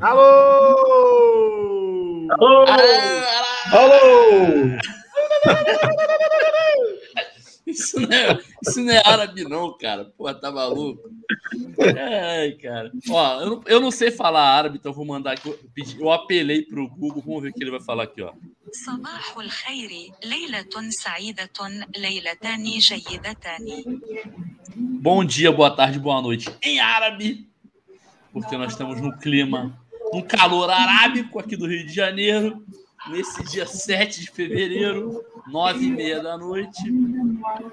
Alô! Alô! Alô! Isso não, é, isso não é árabe, não, cara. Pô, tá maluco? Ai, cara. Ó, eu não, eu não sei falar árabe, então vou mandar aqui. Eu, pedi, eu apelei pro Google, vamos ver o que ele vai falar aqui, ó. صباح الخير ليلة سعيدة ليلتان جيدتان Bom dia, boa tarde, boa noite em árabe, porque nós estamos no clima, um calor arábico aqui do Rio de Janeiro, nesse dia 7 de fevereiro, 9 e meia da noite,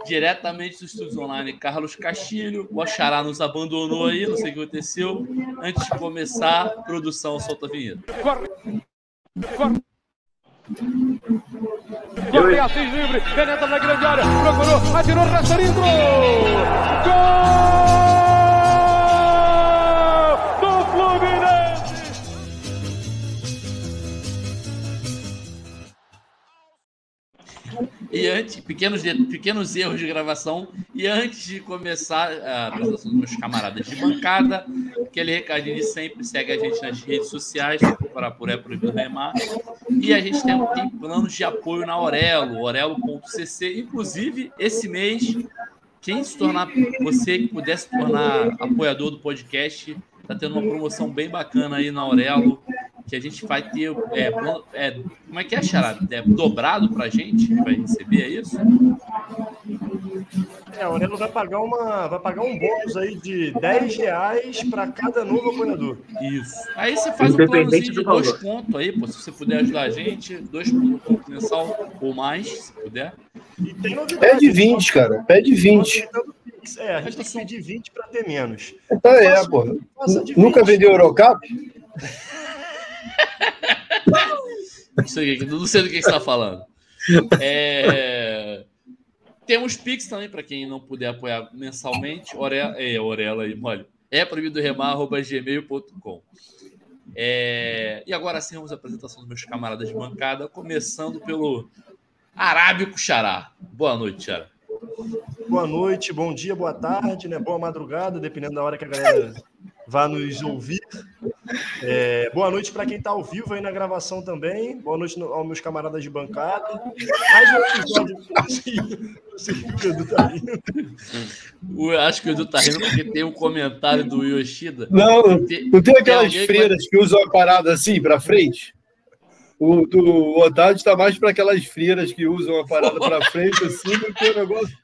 diretamente dos estúdios online Carlos Castilho. O Oxará nos abandonou aí, não sei o que aconteceu. Antes de começar, produção, solta a vinheta. Corre Assis livre, penetra na grande área, procurou, atirou, Rasterinho, gol! E antes, pequenos, pequenos erros de gravação. E antes de começar a apresentação dos meus camaradas de bancada, aquele recadinho de sempre: segue a gente nas redes sociais, procurar por É Proibido Remar. E a gente tem, tem planos de apoio na Orelo, orelo.cc. Inclusive, esse mês, quem se tornar, você que puder se tornar apoiador do podcast, tá tendo uma promoção bem bacana aí na Aurelo, que a gente vai ter. É, é, como é que é, Charada? É dobrado pra gente? Vai receber, é isso? É, a Aurelo vai pagar, uma, vai pagar um bônus aí de 10 reais para cada novo apoiador. Isso. Aí você faz um planozinho de do dois contos aí, pô, se você puder ajudar a gente, dois contos mensal ou mais, se puder. E tem novidade. Pede 20, cara. Pede 20. É, a gente tem que pedir 20 para ter menos. Então é, pô. Nunca 20. vendeu Eurocap? Não sei, o que- não sei do que você está falando. É, Temos Pix também, para quem não puder apoiar mensalmente. Orela, é, Orela aí, olha. É proibido remar, arroba gmail.com. É, E agora sim, vamos à apresentação dos meus camaradas de bancada, começando pelo Arábico Xará. Boa noite, Xará. Boa noite, bom dia, boa tarde, né? Boa madrugada, dependendo da hora que a galera vá nos ouvir. É, boa noite para quem está ao vivo aí na gravação também. Boa noite no- aos meus camaradas de bancada. Mais um episódio. Sei que o Edu tá rindo. Acho que o Edu tá rindo porque tem um comentário do Yoshida. Não, Tem- não tem aquelas que freiras que usam a parada assim pra frente? O do Haddad tá mais para aquelas freiras que usam a parada pra frente, assim, do que o negócio.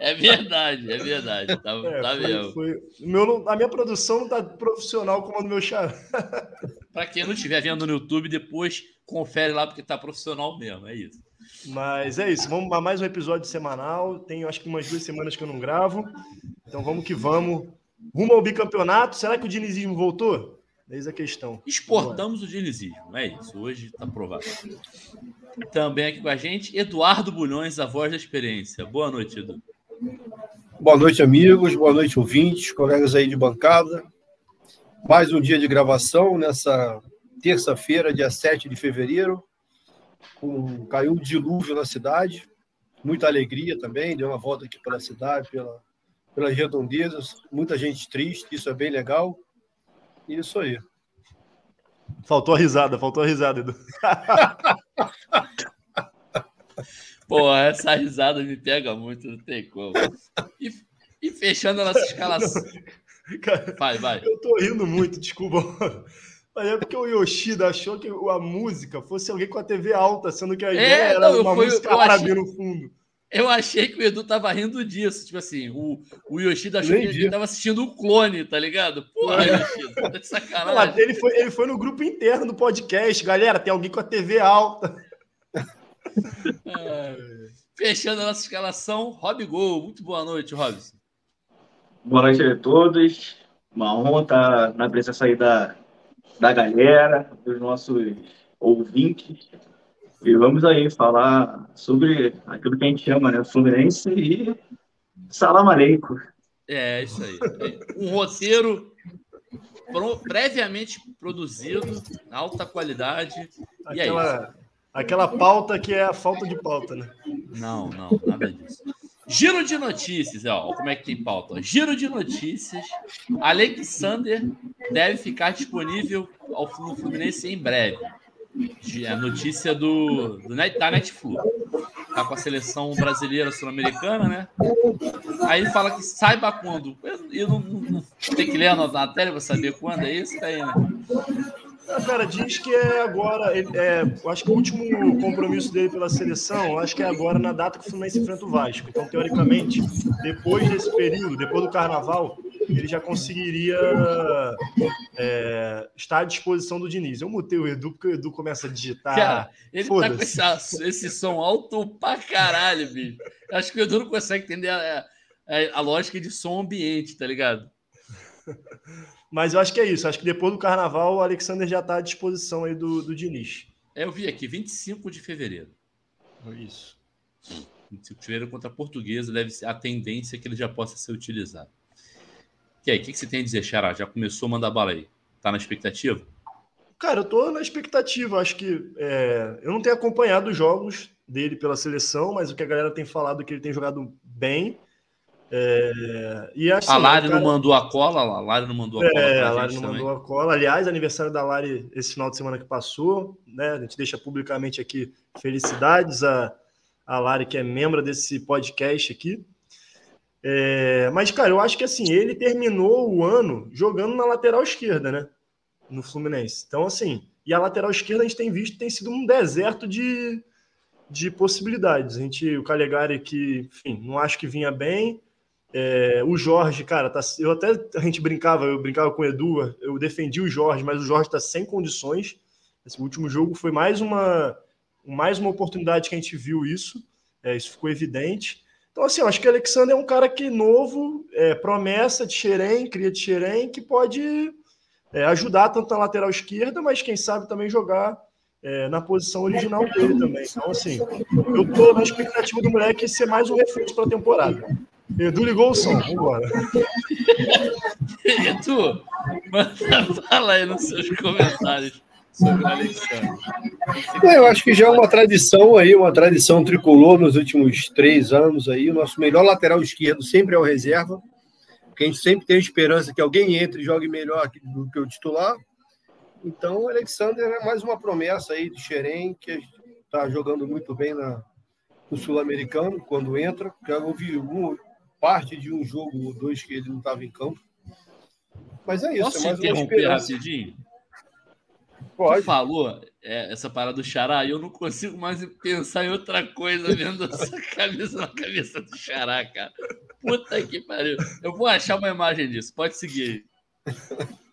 É verdade, é verdade. Tá, É, tá foi- mesmo. foi- meu a minha produção não tá profissional como a do meu chá. Pra quem não estiver vendo no YouTube, depois confere lá porque tá profissional mesmo. É isso. Mas é isso, vamos a mais um episódio semanal. Tenho acho que umas duas semanas que eu não gravo. Então vamos que vamos. Rumo ao bicampeonato. Será que o dinizismo voltou? Eis a questão. Exportamos o dinizismo. É isso. Hoje tá provado. Também aqui com a gente, Eduardo Bulhões, a voz da experiência. Boa noite, Edu. Boa noite, amigos. Boa noite, ouvintes, colegas aí de bancada. Mais um dia de gravação nessa terça-feira, dia 7 de fevereiro. Com, caiu um dilúvio na cidade. Muita alegria também. Deu uma volta aqui pela cidade, pela, pelas redondezas. Muita gente triste, isso é bem legal. Isso aí. Faltou a risada, faltou a risada, Edu. Pô, essa risada me pega muito, não tem como. E, e fechando a nossa escalação. Cara, Vai, vai. eu tô rindo muito, desculpa. Mas é porque o Yoshida achou que a música fosse alguém com a TV alta, sendo que a ideia era não, eu uma fui- música eu árabe achei- no fundo. Eu achei que o Edu tava rindo disso. Tipo assim, o, o Yoshida achou que Entendi. ele tava assistindo o clone, tá ligado? Porra, Yoshida, tá de sacanagem. Ele foi, ele foi no grupo interno do podcast. Galera, tem alguém com a TV alta. É. Fechando a nossa escalação, Rob Gol. Muito boa noite, Robson. Boa noite a todos. Uma honra estar na presença aí da, da galera, dos nossos ouvintes. E vamos aí falar sobre aquilo que a gente chama, né? Fluminense e Salam Aleikum. É, isso aí. Um roteiro pro- previamente produzido, alta qualidade. E é Aquela, aquela pauta que é a falta de pauta, né? Não, não, nada disso. Giro de notícias, ó, como é que tem pauta? Giro de notícias. Alexander deve ficar disponível ao no Fluminense em breve. A notícia do, do da Netflix. Tá com a seleção brasileira sul-americana, né? Aí ele fala que saiba quando. Eu, não, não, tem que ler a matéria para saber quando é isso, aí, né? Cara, diz que é agora. É, acho que o último compromisso dele pela seleção, acho que é agora na data que o Fluminense enfrenta o Vasco. Então, teoricamente, depois desse período, depois do carnaval, ele já conseguiria é, estar à disposição do Diniz. Eu mutei o Edu, porque o Edu começa a digitar. Cara, ele tá com esse, esse som alto pra caralho, bicho. Acho que o Edu não consegue entender a, a, a lógica de som ambiente, tá ligado? Mas eu acho que é isso. Acho que depois do carnaval, o Alexander já está à disposição aí do, do Diniz. É, Eu vi aqui, 25 de fevereiro. Isso. 25 de fevereiro contra a portuguesa deve ser a tendência que ele já possa ser utilizado. E aí, o que, que você tem a dizer, Xará? Já começou a mandar bala aí? Tá na expectativa? Cara, eu tô na expectativa. Acho que é, eu não tenho acompanhado os jogos dele pela seleção, mas o que a galera tem falado é que ele tem jogado bem. É, e assim, a Lari cara- não mandou a cola, a Lari não mandou a cola É, a Lari não também. mandou a cola. Aliás, aniversário da Lari esse final de semana que passou, né? A gente deixa publicamente aqui felicidades a, a Lari, que é membro desse podcast aqui. É, mas, cara, eu acho que assim, ele terminou o ano jogando na lateral esquerda, né? No Fluminense. Então, assim, e a lateral esquerda a gente tem visto tem sido um deserto de, de possibilidades. A gente, o Calegari que, enfim, não acho que vinha bem. É, o Jorge, cara, tá, eu até a gente brincava, eu brincava com o Edu, eu defendi o Jorge, mas o Jorge está sem condições. Esse último jogo foi mais uma, mais uma oportunidade que a gente viu isso, é, isso ficou evidente. Então, assim, eu acho que o Alexander é um cara que novo, é, promessa de Xerém, cria de Xerém, que pode é, ajudar tanto na lateral esquerda, mas quem sabe também jogar é, na posição original dele também. Então, assim, eu tô na expectativa do moleque ser mais um reforço para a temporada. Edu ligou o som, vambora. Edu, manda fala aí nos seus comentários sobre o Alexandre. É, eu acho que já é uma tradição aí, uma tradição tricolor nos últimos três anos aí. O nosso melhor lateral esquerdo sempre é o reserva, porque a gente sempre tem esperança que alguém entre e jogue melhor do que o titular. Então, o Alexander é mais uma promessa aí de Xerém, que está jogando muito bem na, no Sul-Americano, quando entra. Já ouvi um, parte de um jogo ou dois que ele não estava em campo. Mas é isso, Posso é mais uma interromper esperança. Rapidinho? Tu Pode. falou é, essa parada do Xará e eu não consigo mais pensar em outra coisa vendo essa camisa na cabeça do Xará, cara. Puta que pariu. Eu vou achar uma imagem disso. Pode seguir aí.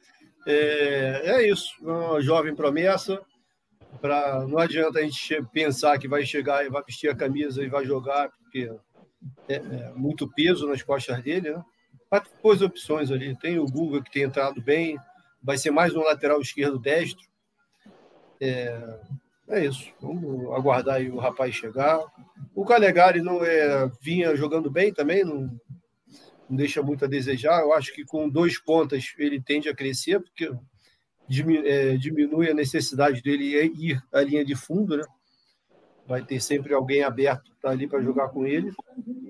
É, é isso, uma jovem promessa. Pra, não adianta a gente pensar que vai chegar e vai vestir a camisa e vai jogar, porque é, é muito peso nas costas dele. Né? Mas tem boas opções ali. Tem o Guga que tem entrado bem, vai ser mais um lateral esquerdo destro. É, é isso, vamos aguardar aí o rapaz chegar. O Calegari não é, vinha jogando bem também, não, não deixa muito a desejar. Eu acho que com dois pontas ele tende a crescer, porque é, diminui a necessidade dele ir à linha de fundo, né? Vai ter sempre alguém aberto tá ali para jogar com ele.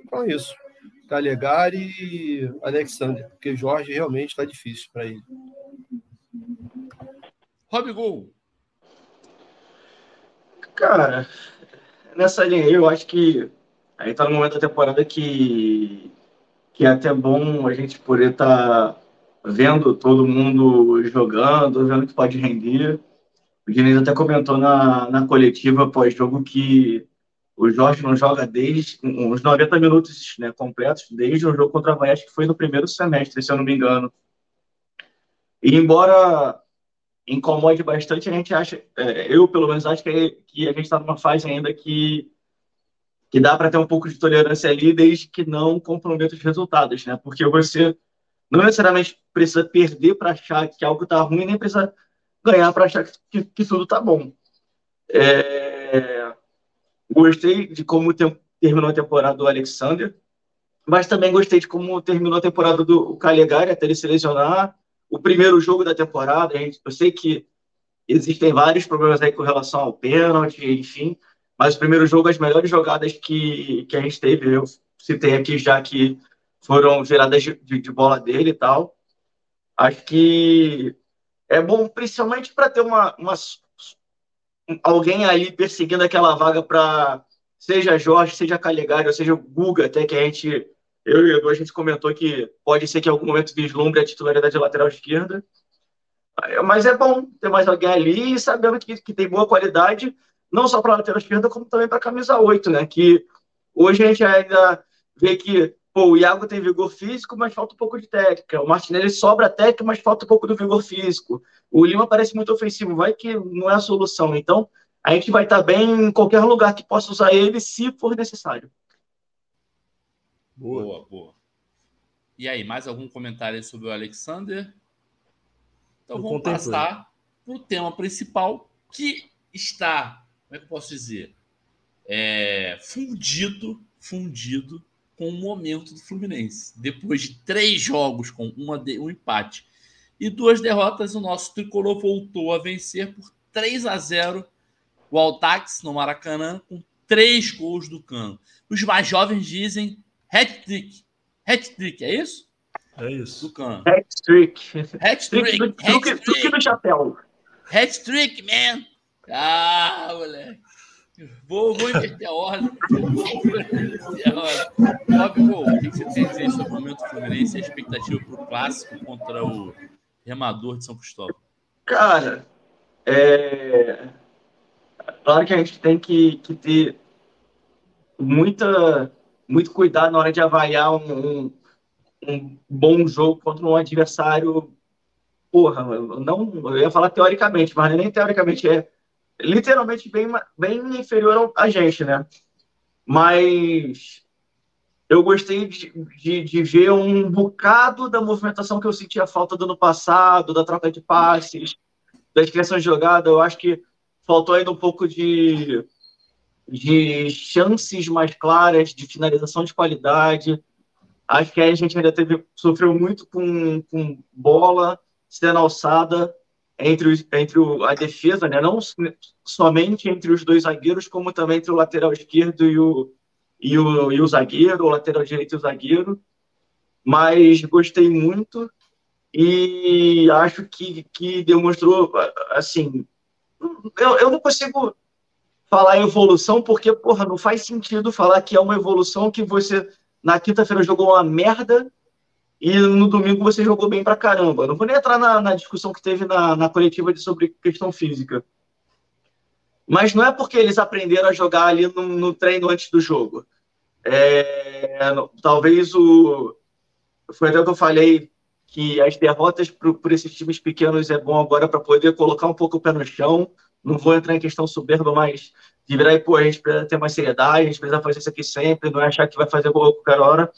Então é isso. Calegari e Alexander, porque Jorge realmente está difícil para ele. Rob Gol. Cara, nessa linha aí, eu acho que aí tá no momento da temporada que, que é até bom a gente poder estar vendo todo mundo jogando, vendo que pode render. O Diniz até comentou na, na coletiva pós-jogo que o Jorge não joga desde uns 90 minutos né, completos, desde o jogo contra a Bahia, que foi no primeiro semestre, se eu não me engano. E embora incomode bastante, a gente acha, é, eu pelo menos acho que, é- que a gente está numa fase ainda que, que dá para ter um pouco de tolerância ali, desde que não comprometa os resultados, né? Porque você não necessariamente precisa perder para achar que algo está ruim, nem precisa ganhar para achar que, que, tudo está bom. É, gostei de como tem- terminou a temporada do Alexander, mas também gostei de como terminou a temporada do Calegari até ele se lesionar. O primeiro jogo da temporada, gente, eu sei que existem vários problemas aí com relação ao pênalti, enfim, mas o primeiro jogo, as melhores jogadas que, que a gente teve, eu citei aqui já que foram geradas de, de, de bola dele e tal. Acho que é bom principalmente para ter uma, uma, alguém ali perseguindo aquela vaga para seja Jorge, seja Calegari, ou seja o Guga, até que a gente, eu e o Edu, a gente comentou que pode ser que em algum momento vislumbre a titularidade de lateral esquerda. Mas é bom ter mais alguém ali e sabendo que, que tem boa qualidade, não só para lateral esquerda, como também para camisa 8, né? Que hoje a gente ainda vê que pô, o Iago tem vigor físico, mas falta um pouco de técnica. O Martinelli sobra técnica, mas falta um pouco do vigor físico. O Lima parece muito ofensivo, vai que não é a solução. Então, a gente vai estar bem em qualquer lugar que possa usar ele, se for necessário. Boa, boa. boa. E aí, mais algum comentário sobre o Alexander? Então, eu vamos passar para o tema principal, que está, como é que eu posso dizer? É, fundido, fundido com o momento do Fluminense. Depois de três jogos com uma de, um empate e duas derrotas, o nosso tricolor voltou a vencer por 3 a 0 o Altax no Maracanã com três gols do Cano. Os mais jovens dizem hat-trick. Hat-trick, é isso? É isso. Do Cano. Hat-trick. Hat-trick. Hat-trick do chapéu. Hat-trick, man. Ah, moleque. Vou, vou inverter a ordem. Óbvio, o que você tem a dizer sobre o momento Fluminense e a expectativa para o clássico contra o Remador de São Cristóvão? Cara, é Claro que a gente tem que, que ter muita, muito cuidado na hora de avaliar um, um, um bom jogo contra um adversário. Porra, não, eu ia falar teoricamente, mas nem teoricamente é literalmente bem, bem inferior a gente, né? Mas eu gostei de, de, de, ver um bocado da movimentação que eu sentia falta do ano passado, da troca de passes, da criação de jogada. Eu acho que faltou ainda um pouco de, de chances mais claras, de finalização de qualidade. Acho que a gente ainda teve, sofreu muito com, com bola sendo alçada entre, entre o, a defesa, né? não somente entre os dois zagueiros, como também entre o lateral esquerdo e o, e o, e o zagueiro, o lateral direito e o zagueiro. Mas gostei muito e acho que, que demonstrou, assim, eu, eu não consigo falar em evolução porque, porra, não faz sentido falar que é uma evolução que você na quinta-feira jogou uma merda e no domingo você jogou bem pra caramba. Não vou nem entrar na, na discussão que teve na, na coletiva de, sobre questão física. Mas não é porque eles aprenderam a jogar ali no, no treino antes do jogo. É, talvez o. Foi até o que eu falei que as derrotas por esses times pequenos é bom agora para poder colocar um pouco o pé no chão. Não vou entrar em questão soberba, mas de virar e, pô, a gente precisa ter mais seriedade, a gente precisa fazer isso aqui sempre, não é achar que vai fazer gol a qualquer hora.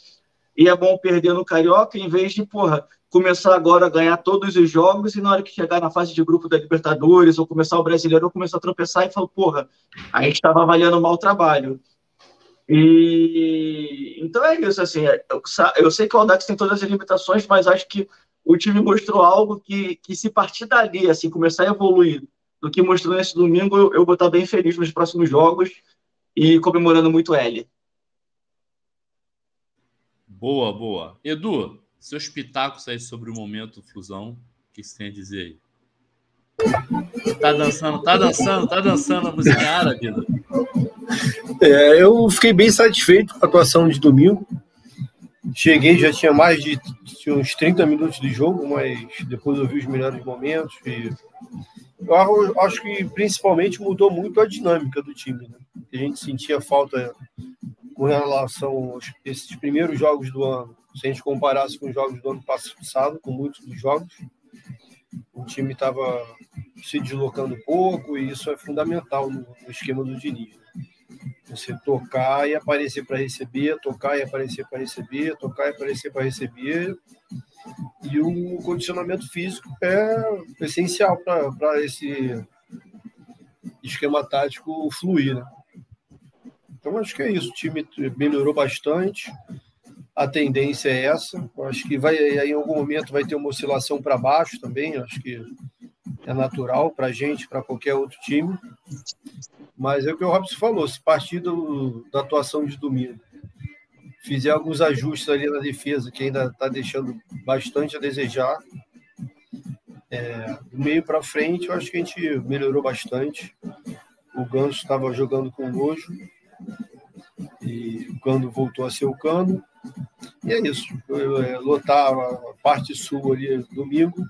E é bom perder no Carioca, em vez de, porra, começar agora a ganhar todos os jogos e na hora que chegar na fase de grupo da Libertadores ou começar o Brasileiro, eu começar a tropeçar e falar, porra, a gente estava avaliando mal o trabalho. E então é isso, assim, é, eu sei que o Audax tem todas as limitações, mas acho que o time mostrou algo que, que se partir dali, assim, começar a evoluir do que mostrou nesse domingo, eu, eu vou estar bem feliz nos próximos jogos e comemorando muito L. Boa, boa. Edu, seus pitacos aí sobre o momento fusão, o que você tem a dizer aí? Tá dançando, tá dançando, tá dançando a música árabe, é, eu fiquei bem satisfeito com a atuação de domingo. Cheguei, já tinha mais de tinha uns 30 minutos de jogo, mas depois eu vi os melhores momentos. E eu acho que principalmente mudou muito a dinâmica do time. Né? A gente sentia falta com relação aos esses primeiros jogos do ano, se a gente comparasse com os jogos do ano passado, com muitos dos jogos. O time estava se deslocando pouco e isso é fundamental no, no esquema do Diniz. Né? Você tocar e aparecer para receber, tocar e aparecer para receber, tocar e aparecer para receber. E o condicionamento físico é essencial para esse esquema tático fluir. Né? Então, acho que é isso. O time melhorou bastante. A tendência é essa. acho que vai, em algum momento vai ter uma oscilação para baixo também. acho que é natural para a gente, para qualquer outro time. Mas é o que o Robson falou, se partir do, da atuação de domingo, fizer alguns ajustes ali na defesa, que ainda está deixando bastante a desejar, É, do meio para frente, eu acho que a gente melhorou bastante. O Ganso estava jogando com nojo e o Cano voltou a ser o Cano. E é isso. É, lotar a parte sul ali domingo,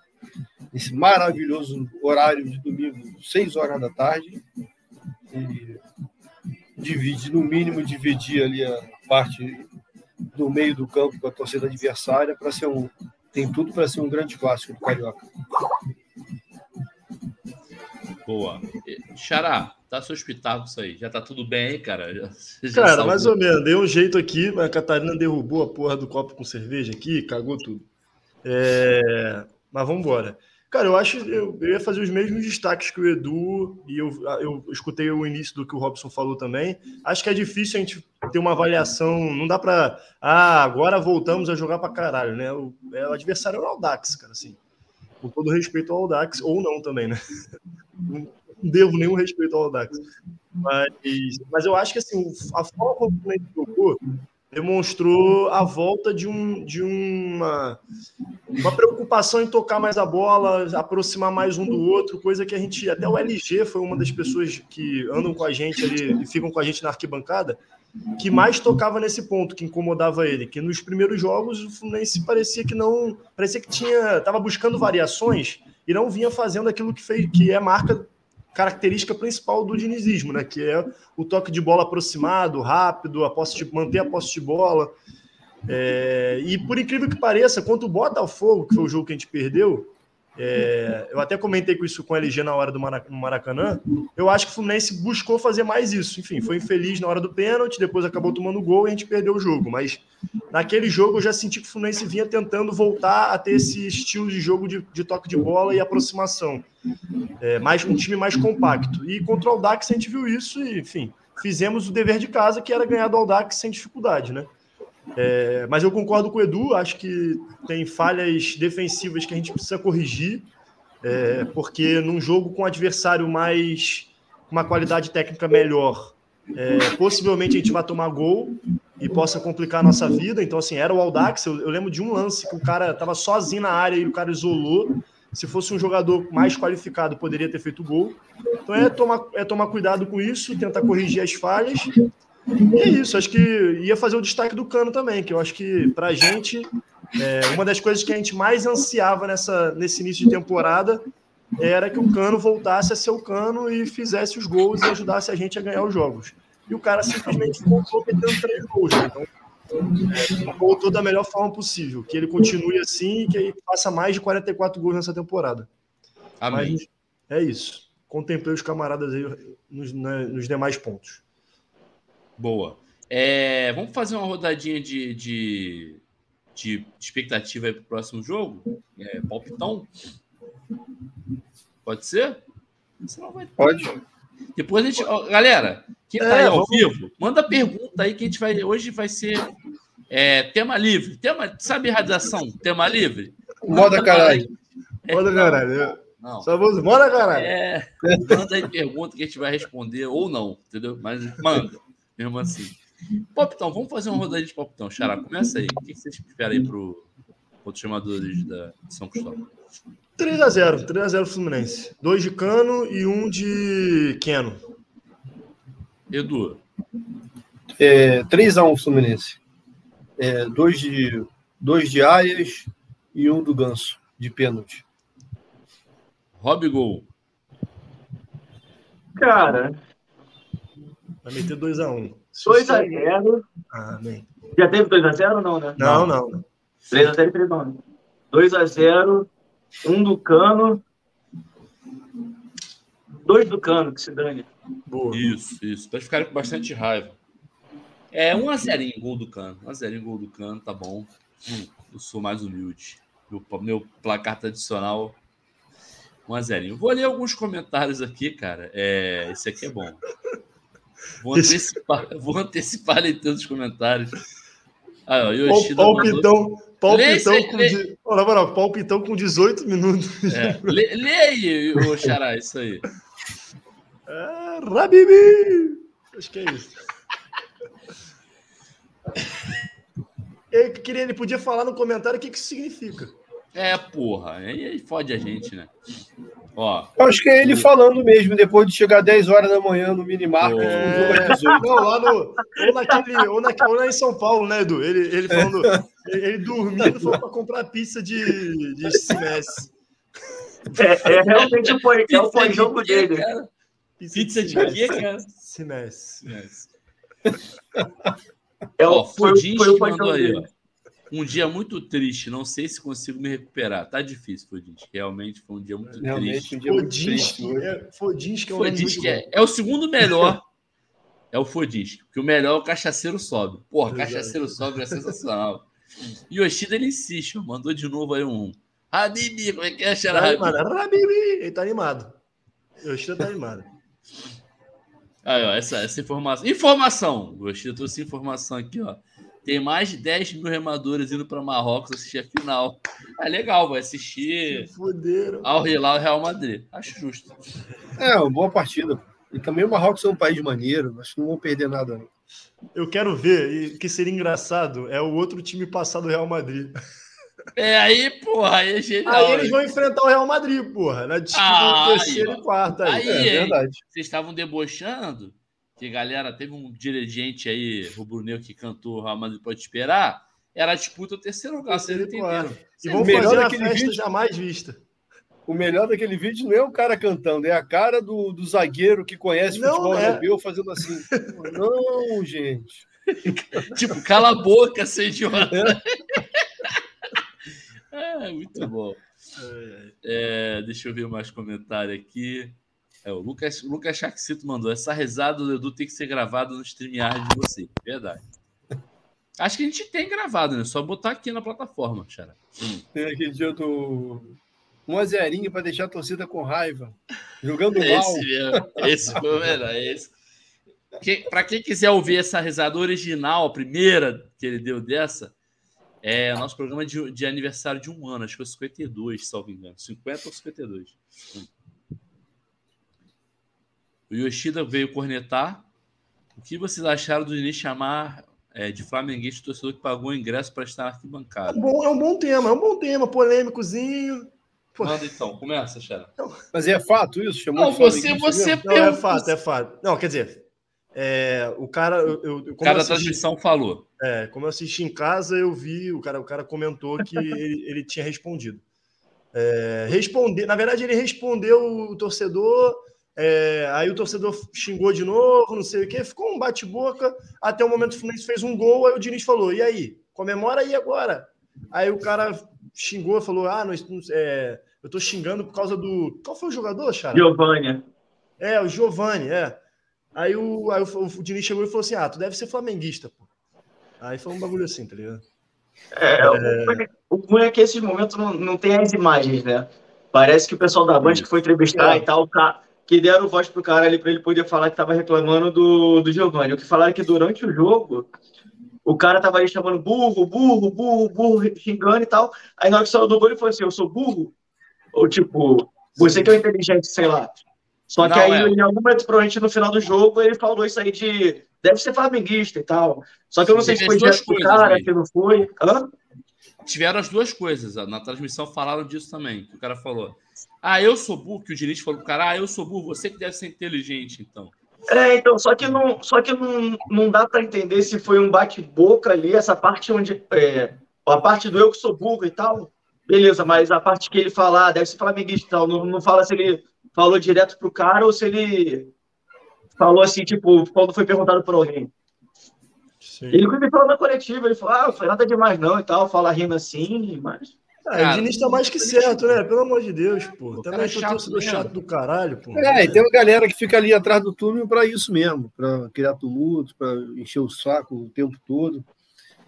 esse maravilhoso horário de domingo, 6 horas da tarde. E divide, no mínimo, dividir ali a parte do meio do campo com a torcida adversária para ser um. Tem tudo para ser um grande clássico do Carioca. Boa. Xará, tá seu espetáculo isso aí. Já tá tudo bem cara? Já, já cara, salvou. mais ou menos. Deu um jeito aqui, a Catarina derrubou a porra do copo com cerveja aqui, cagou tudo. É... Mas vamos embora. Cara, eu acho eu, eu ia fazer os mesmos destaques que o Edu, e eu, eu escutei o início do que o Robson falou também. Acho que é difícil a gente ter uma avaliação. Não dá para. Ah, agora voltamos a jogar para caralho, né? O, é, o adversário é o Aldax, cara, assim. Com todo respeito ao Aldax, ou não também, né? Não devo nenhum respeito ao Aldax. Mas, mas eu acho que assim, a forma como o jogou demonstrou a volta de, um, de uma, uma preocupação em tocar mais a bola, aproximar mais um do outro, coisa que a gente. Até o LG foi uma das pessoas que andam com a gente ali e ficam com a gente na arquibancada, que mais tocava nesse ponto, que incomodava ele. Que nos primeiros jogos o Fluminense parecia que não. Parecia que tinha. estava buscando variações e não vinha fazendo aquilo que fez, que é marca característica principal do dinizismo, né? Que é o toque de bola aproximado, rápido, a posse de, manter a posse de bola. É, e por incrível que pareça, quanto o Botafogo, que foi o jogo que a gente perdeu, é, eu até comentei com isso com a LG na hora do Maracanã. Eu acho que o Fluminense buscou fazer mais isso. Enfim, foi infeliz na hora do pênalti, depois acabou tomando gol e a gente perdeu o jogo. Mas naquele jogo eu já senti que o Fluminense vinha tentando voltar a ter esse estilo de jogo de, de toque de bola e aproximação. É, mais um time mais compacto. E contra o Aldax a gente viu isso e, enfim, fizemos o dever de casa, que era ganhar do Aldax sem dificuldade, né? É, mas eu concordo com o Edu, acho que tem falhas defensivas que a gente precisa corrigir, é, porque num jogo com um adversário mais uma qualidade técnica melhor, é, possivelmente a gente vai tomar gol e possa complicar a nossa vida. Então, assim, era o Aldax. Eu, eu lembro de um lance que o cara estava sozinho na área e o cara isolou. Se fosse um jogador mais qualificado, poderia ter feito gol. Então é tomar, é tomar cuidado com isso, tentar corrigir as falhas é isso, acho que ia fazer o destaque do Cano também, que eu acho que para a gente, é, uma das coisas que a gente mais ansiava nessa, nesse início de temporada era que o Cano voltasse a ser o Cano e fizesse os gols e ajudasse a gente a ganhar os jogos. E o cara simplesmente voltou metendo três gols. Né? Então, é, voltou da melhor forma possível. Que ele continue assim e que ele faça mais de 44 gols nessa temporada. Amém. Mas é isso. Contemplei os camaradas aí nos, né, nos demais pontos. Boa. É, vamos fazer uma rodadinha de, de, de expectativa para o próximo jogo? É, palpitão? Pode ser? Vai... Pode. Depois a gente. Ó, galera, quem está é, aí ao vamos... vivo, manda pergunta aí que a gente vai. Hoje vai ser é, tema livre. Tema, sabe radiação? Tema livre? Moda caralho. Moda caralho. Não. Só vamos. Moda caralho. É, manda aí pergunta que a gente vai responder ou não, entendeu? Mas manda mesmo assim. Poptão, vamos fazer uma rodadinha de Poptão. Xará, começa aí. O que vocês esperam aí para os chamadores da São Cristóvão? 3x0, 3x0 Fluminense. Dois de Cano e um de Queno. Edu. É, 3x1 Fluminense. É, dois, de, dois de Aias e um do Ganso, de pênalti. Rob Gol. Cara, Vai meter 2x1. 2x0. Ah, bem. Já teve 2x0 ou não, né? Não, não. 3x0 e 3x1. 2x0, 1 do Cano. 2 do Cano, que se dane. Boa. Isso, isso. Pra ficarem com bastante raiva. É 1x0 em gol do Cano. 1x0 em gol do Cano, tá bom. Hum, eu sou mais humilde. Meu, meu placar tradicional 1x0. Vou ler alguns comentários aqui, cara. É, esse aqui é bom. Vou antecipar, vou antecipar leitura dos comentários. Ah, Yoshida palpitão, palpitão, lê, com, lê. Na moral, palpitão com 18 minutos. É, lê, lê aí, ô Xará, isso aí. É, Rabibi! Acho que é isso. Ele, queria, ele podia falar no comentário o que, que isso significa. É, porra. Aí fode a gente, né? Ó, Eu Acho que é ele falando mesmo, depois de chegar 10 horas da manhã no minimarket. É, no jogo às 18. não, lá no. Ou naquele. Ou, naquele, ou lá em São Paulo, né, Edu? Ele, ele falando. Ele, ele dormindo foi pra comprar pizza de, de Simesse. É, é realmente o pós- é o pós-jogo de quê, dele. cara? Pizza de quê, cara? Simesse. É Ó, o, foi, Fudinski foi o mandou aí, dele. ó. Um dia muito triste, não sei se consigo me recuperar. Tá difícil, Fudinski. Realmente foi um dia muito Realmente, triste. um dia muito triste Fodinski. hoje. É, Fodinski é Fodinski é, é o segundo melhor. É o Fodinski. Porque o melhor é o Cachaceiro Sobe. Porra. Cachaceiro Sobe é sensacional. Yoshida, ele insiste, ó, mandou de novo aí um. Habibi, como é que é, Tá Xará? animado. Rabibi. Ele tá animado. Yoshida tá animado. Aí, ó, essa, essa informação. Informação! O Yoshida trouxe informação aqui, ó. Tem mais de 10 mil remadores indo para Marrocos assistir a final. É legal, vai assistir ao Hilal Real Madrid. Acho justo. É, uma boa partida. E também o Marrocos é um país maneiro, acho que não vão perder nada. Não. Eu quero ver, e o que seria engraçado é o outro time passar do Real Madrid. É aí, porra, aí é genial. Aí eles vão enfrentar o Real Madrid, porra, na disputa Ah, do terceiro aí, e quarto. Aí. Aí, É, verdade. Vocês estavam debochando que, galera, teve um dirigente aí, rubro-negro, que cantou Real Madrid Pode Esperar. Era a disputa do terceiro lugar, vocês entenderam. E vão melhor fazer a daquele festa vídeo- jamais vista. O melhor daquele vídeo não é o cara cantando, é a cara do, do zagueiro que conhece Não, futebol é. europeu fazendo assim. Não, gente. Tipo, cala a boca, seu idiota. É, muito bom. É, deixa eu ver mais comentário aqui. É, o Lucas, o Lucas Chaxito mandou. Essa rezada do Edu tem que ser gravada no StreamYard de você. Verdade. Acho que a gente tem gravado, né? Só botar aqui na plataforma, Xara. Tem aquele dia do. Um a zerinho para deixar a torcida com raiva. Jogando mal. Esse mesmo. Esse foi o melhor. Esse. Que, para quem quiser ouvir essa risada original, a primeira que ele deu dessa, é o nosso programa de, de aniversário de um ano, acho que foi 52, salvo engano. 50 ou 52. O Yoshida veio cornetar. O que vocês acharam do Diniz chamar é, de flamenguista o torcedor que pagou o ingresso para estar na É arquibancada? um, bom, é um bom tema, é um bom tema, polêmicozinho. Pô. Manda então, começa, Xara. Mas é fato isso? Chamou Não, você, você mesmo? Não, é fato, é fato. Não, quer dizer, é, o cara, eu, eu, como, Cada eu assisti, transmissão falou. é, como eu assisti em casa, eu vi, o cara, o cara comentou que ele, ele tinha respondido. É, responder, na verdade, ele respondeu o torcedor, é, aí o torcedor xingou de novo, não sei o quê, ficou um bate-boca, até o momento o Fluminense fez um gol, aí o Diniz falou, e aí? Comemora aí agora. Aí o cara xingou, falou, ah, é, eu tô xingando por causa do... Qual foi o jogador, Chara? Giovanni. É, o Giovanni, é. Aí o, aí o, o Diniz chegou e falou assim: Ah, tu deve ser flamenguista, pô. Aí foi um bagulho assim, tá ligado? É, O ruim é que esses momentos não, não tem as imagens, né? Parece que o pessoal da Band que foi entrevistar É. e tal, ca- que deram voz pro cara ali pra ele poder falar que tava reclamando do, do Giovanni. O que falaram é que durante o jogo, o cara tava ali chamando burro, burro, burro, burro, xingando e tal. Aí na hora que saiu do gol, ele falou assim: Eu sou burro? Ou tipo, você que é inteligente, sei lá. Só que Não, aí, é. em algum momento, provavelmente no final do jogo, ele falou isso aí de deve ser flamenguista e tal. Só que eu não sei se foi direto cara, se não foi. Hã? Tiveram as duas coisas. Na transmissão falaram disso também. Que o cara falou: Ah, eu sou burro. Que o Diniz falou pro cara: Ah, eu sou burro. Você que deve ser inteligente, então. É, então, só que não, só que não, não dá para entender se foi um bate-boca ali, essa parte onde. É, a parte do eu que sou burro e tal, beleza, mas a parte que ele falar, deve ser flamenguista e tal, não, não fala se ele falou direto pro cara ou se ele falou assim, tipo, quando foi perguntado por alguém. Sim. Ele me falou na coletiva, ele falou, ah, não foi nada demais não e tal, fala rindo assim, mas. Ah, Cara, o Diniz tá mais que certo, né? Pelo amor de Deus, pô. Também cara é chato torcedor chato do caralho, pô. É, e tem uma galera que fica ali atrás do túnel para isso mesmo, para criar tumulto, para encher o saco o tempo todo.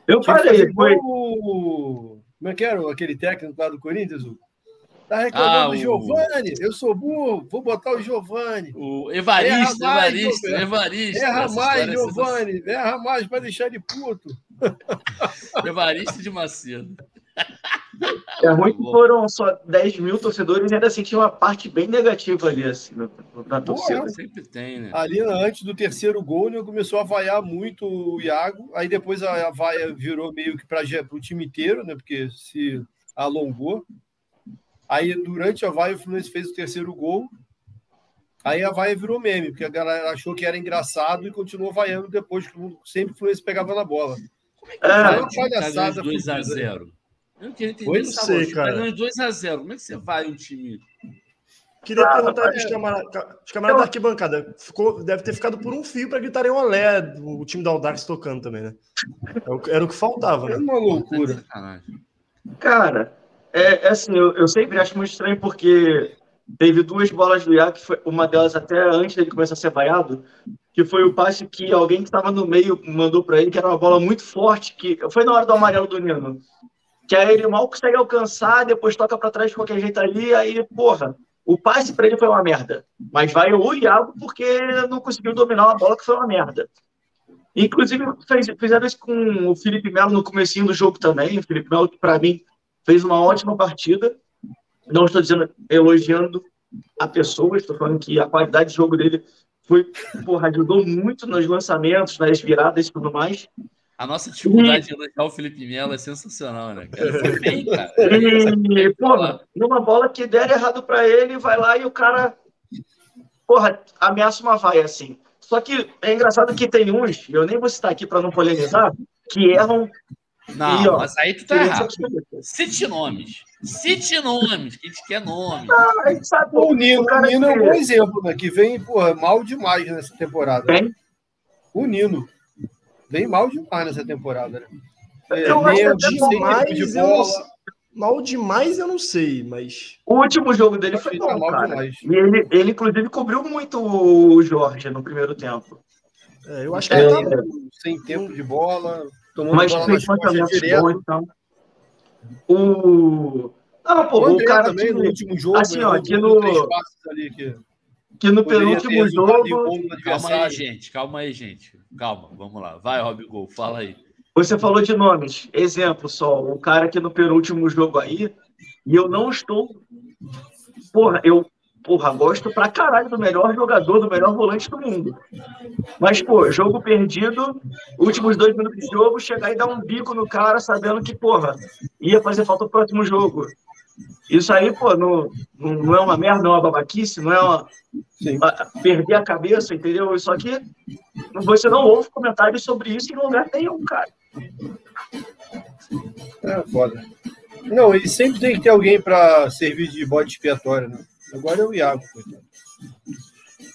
Eu Tinha falei, foi. Como é que era aquele técnico lá do Corinthians? o- Tá reclamando Ah, do o- Giovani, eu sou burro, vou botar o Giovani. O Evaristo, Erra mais, Evaristo. Evaristo. Erra mais, Giovani, erra mais para deixar ele puto. Evaristo de Macedo. É ruim que foram só 10 mil torcedores e ainda assim tinha uma parte bem negativa ali, assim, na torcida. Sempre tem, né? Ali antes do terceiro gol, né, começou a vaiar muito o Iago. Aí depois a, a vaia virou meio que para o time inteiro, né? Porque se alongou. Aí, durante a vaia, o Fluminense fez o terceiro gol. Aí a vaia virou meme, porque a galera achou que era engraçado e continuou vaiando depois que sempre o Fluminense pegava na bola. Como é que É, palhaçada ganhando 2x0? fudida. Eu não queria entender Oi, essa não sei. Tá cara. ganhando 2x0. Como é que você vai um time? Queria Ah, perguntar para os camaradas, os camaradas da arquibancada. Ficou, deve ter ficado por um fio para gritarem olé, o time da Audax tocando também, né? Era o- Era o que faltava, É né? uma loucura. Cara, é, é assim, eu, eu sempre acho muito estranho porque teve duas bolas do foi uma delas até antes dele começar a ser vaiado, que foi o passe que alguém que estava no meio mandou para ele, que era uma bola muito forte, que foi na hora do amarelo do Nino. Que aí ele mal consegue alcançar, depois toca para trás de qualquer jeito ali, aí, porra, o passe para ele foi uma merda. Mas vai o Iago porque não conseguiu dominar uma bola que foi uma merda. Inclusive, fez- fizeram isso com o Felipe Melo no comecinho do jogo também. O Felipe Melo, para mim, fez uma ótima partida. Não estou dizendo, elogiando a pessoa, estou falando que a qualidade de jogo dele foi, porra, ajudou muito nos lançamentos, nas viradas e tudo mais. A nossa dificuldade de elogiar o Felipe Melo é sensacional, né, cara? Foi bem, cara. E, porra, numa bola que der errado pra ele, vai lá e o cara, porra, ameaça uma vaia assim. Só que é engraçado que tem uns, eu nem vou citar aqui pra não polemizar, que erram. Não, E, ó, mas aí tu tá errado. Cite nomes. Cite nomes, que a gente quer nome. A gente sabe, O Nino, o Nino é um que- bom exemplo, né? Que vem, porra, mal demais nessa temporada. Quem? O Nino. Vem mal demais nessa temporada, né? É, Eu acho até de eu não bola. sei. Mal demais eu não sei, mas. O último jogo dele Acho foi que bom, mal cara. demais. E ele, ele, inclusive, cobriu muito o Jorge no primeiro tempo. é, eu acho que É, ele tá. sem tempo de bola, tomando Mas bola fez nas costas lançamentos direto. bons, então. O. Não, pô, O o cara também, que, no último jogo, assim, ó, aqui no- três passes ali que que no poderia penúltimo jogo. Calma aí, gente. Calma aí, gente. Calma, vamos lá. Vai, Rob Gol, fala aí. Você falou de nomes. Exemplo só, o cara que no penúltimo jogo aí, e eu não estou. Porra, eu porra, gosto pra caralho do melhor jogador, do melhor volante do mundo. Mas, pô, jogo perdido, últimos dois minutos de jogo, chegar e dar um bico no cara sabendo que, porra, ia fazer falta no próximo jogo. Isso aí, pô, não, não é uma merda, não é uma babaquice, não é uma. A- perder a cabeça, entendeu? Isso aqui, você não ouve comentários sobre isso em lugar nenhum, cara. É foda. Não, e sempre tem que ter alguém para servir de bode expiatório, né? Agora é o Iago, coitado.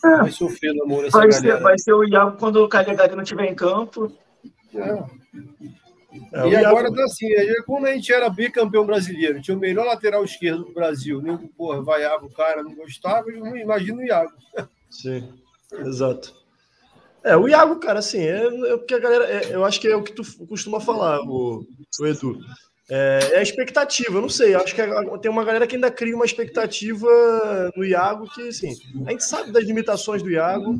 É. Vai sofrer na mão dessa Vai ser, galera. vai ser o Iago quando o Calegari não estiver em campo. É. É, e agora tá assim, é quando a gente era bicampeão brasileiro, tinha o melhor lateral esquerdo do Brasil, nego, porra, vaiava o cara, não gostava, eu imagino o Iago. Sim, exato. É, o Iago, cara, assim, é, é porque a galera, é, eu acho que é o que tu costuma falar, o, o Edu. É, é a expectativa, eu não sei, acho que tem uma galera que ainda cria uma expectativa no Iago que, assim, a gente sabe das limitações do Iago,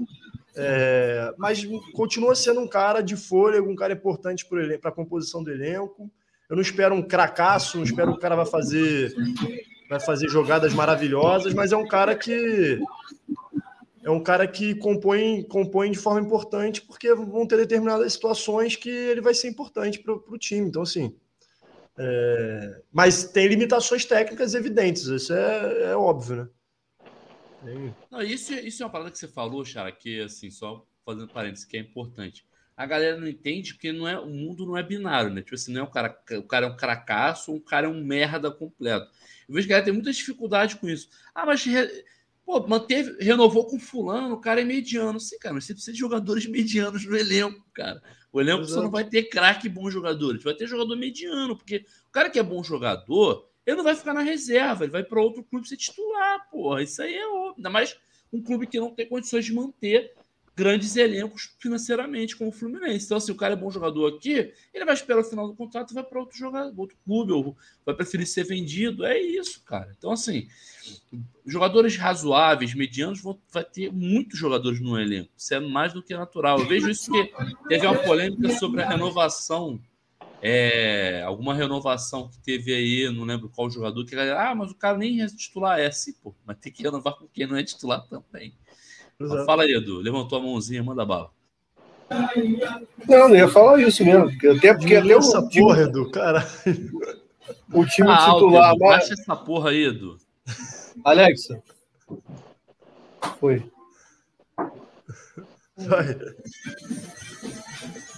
é, mas continua sendo um cara de fôlego, um cara importante para a composição do elenco. Eu não espero um cracaço, não espero que o cara vai fazer, vai fazer jogadas maravilhosas, mas é um cara que é um cara que compõe, compõe de forma importante, porque vão ter determinadas situações que ele vai ser importante para o time. Então, assim. é, Mas tem limitações técnicas evidentes, isso é, é óbvio, né? Não, isso, isso é uma parada que você falou, Chara, que assim, só fazendo parênteses, que é importante. A galera não entende porque não é, o mundo não é binário, né? Tipo assim, não é um cara, o cara é um cracaço ou um cara é um merda completo. Eu vejo que a galera tem muita dificuldade com isso. Ah, mas re- pô, manteve, renovou com fulano, o cara é mediano. Sim, cara, mas você precisa de jogadores medianos no elenco, cara. O elenco você Exato. não vai ter craque bons jogadores, vai ter jogador mediano, porque o cara que é bom jogador, ele não vai ficar na reserva, ele vai para outro clube ser titular, porra. Isso aí é óbvio. Ainda mais um clube que não tem condições de manter grandes elencos financeiramente, como o Fluminense. Então, se o cara é bom jogador aqui, ele vai esperar o final do contrato e vai para outro jogador, outro clube, ou vai preferir ser vendido. É isso, cara. Então, assim, jogadores razoáveis, medianos, vão, vai ter muitos jogadores no elenco. Isso é mais do que natural. Eu vejo isso que teve uma polêmica sobre a renovação. É, alguma renovação que teve aí, não lembro qual jogador, que a galera, ah, mas o cara nem é titular, é assim, pô, mas tem que renovar com quem não é titular também. Fala aí, Edu. Levantou a mãozinha, manda bala. Não, não ia falar isso mesmo, porque até porque até essa o time, porra, Edu, cara. O time Ah, titular. Alto, mas- baixa essa porra aí, Edu. Alexa. Foi. Vai.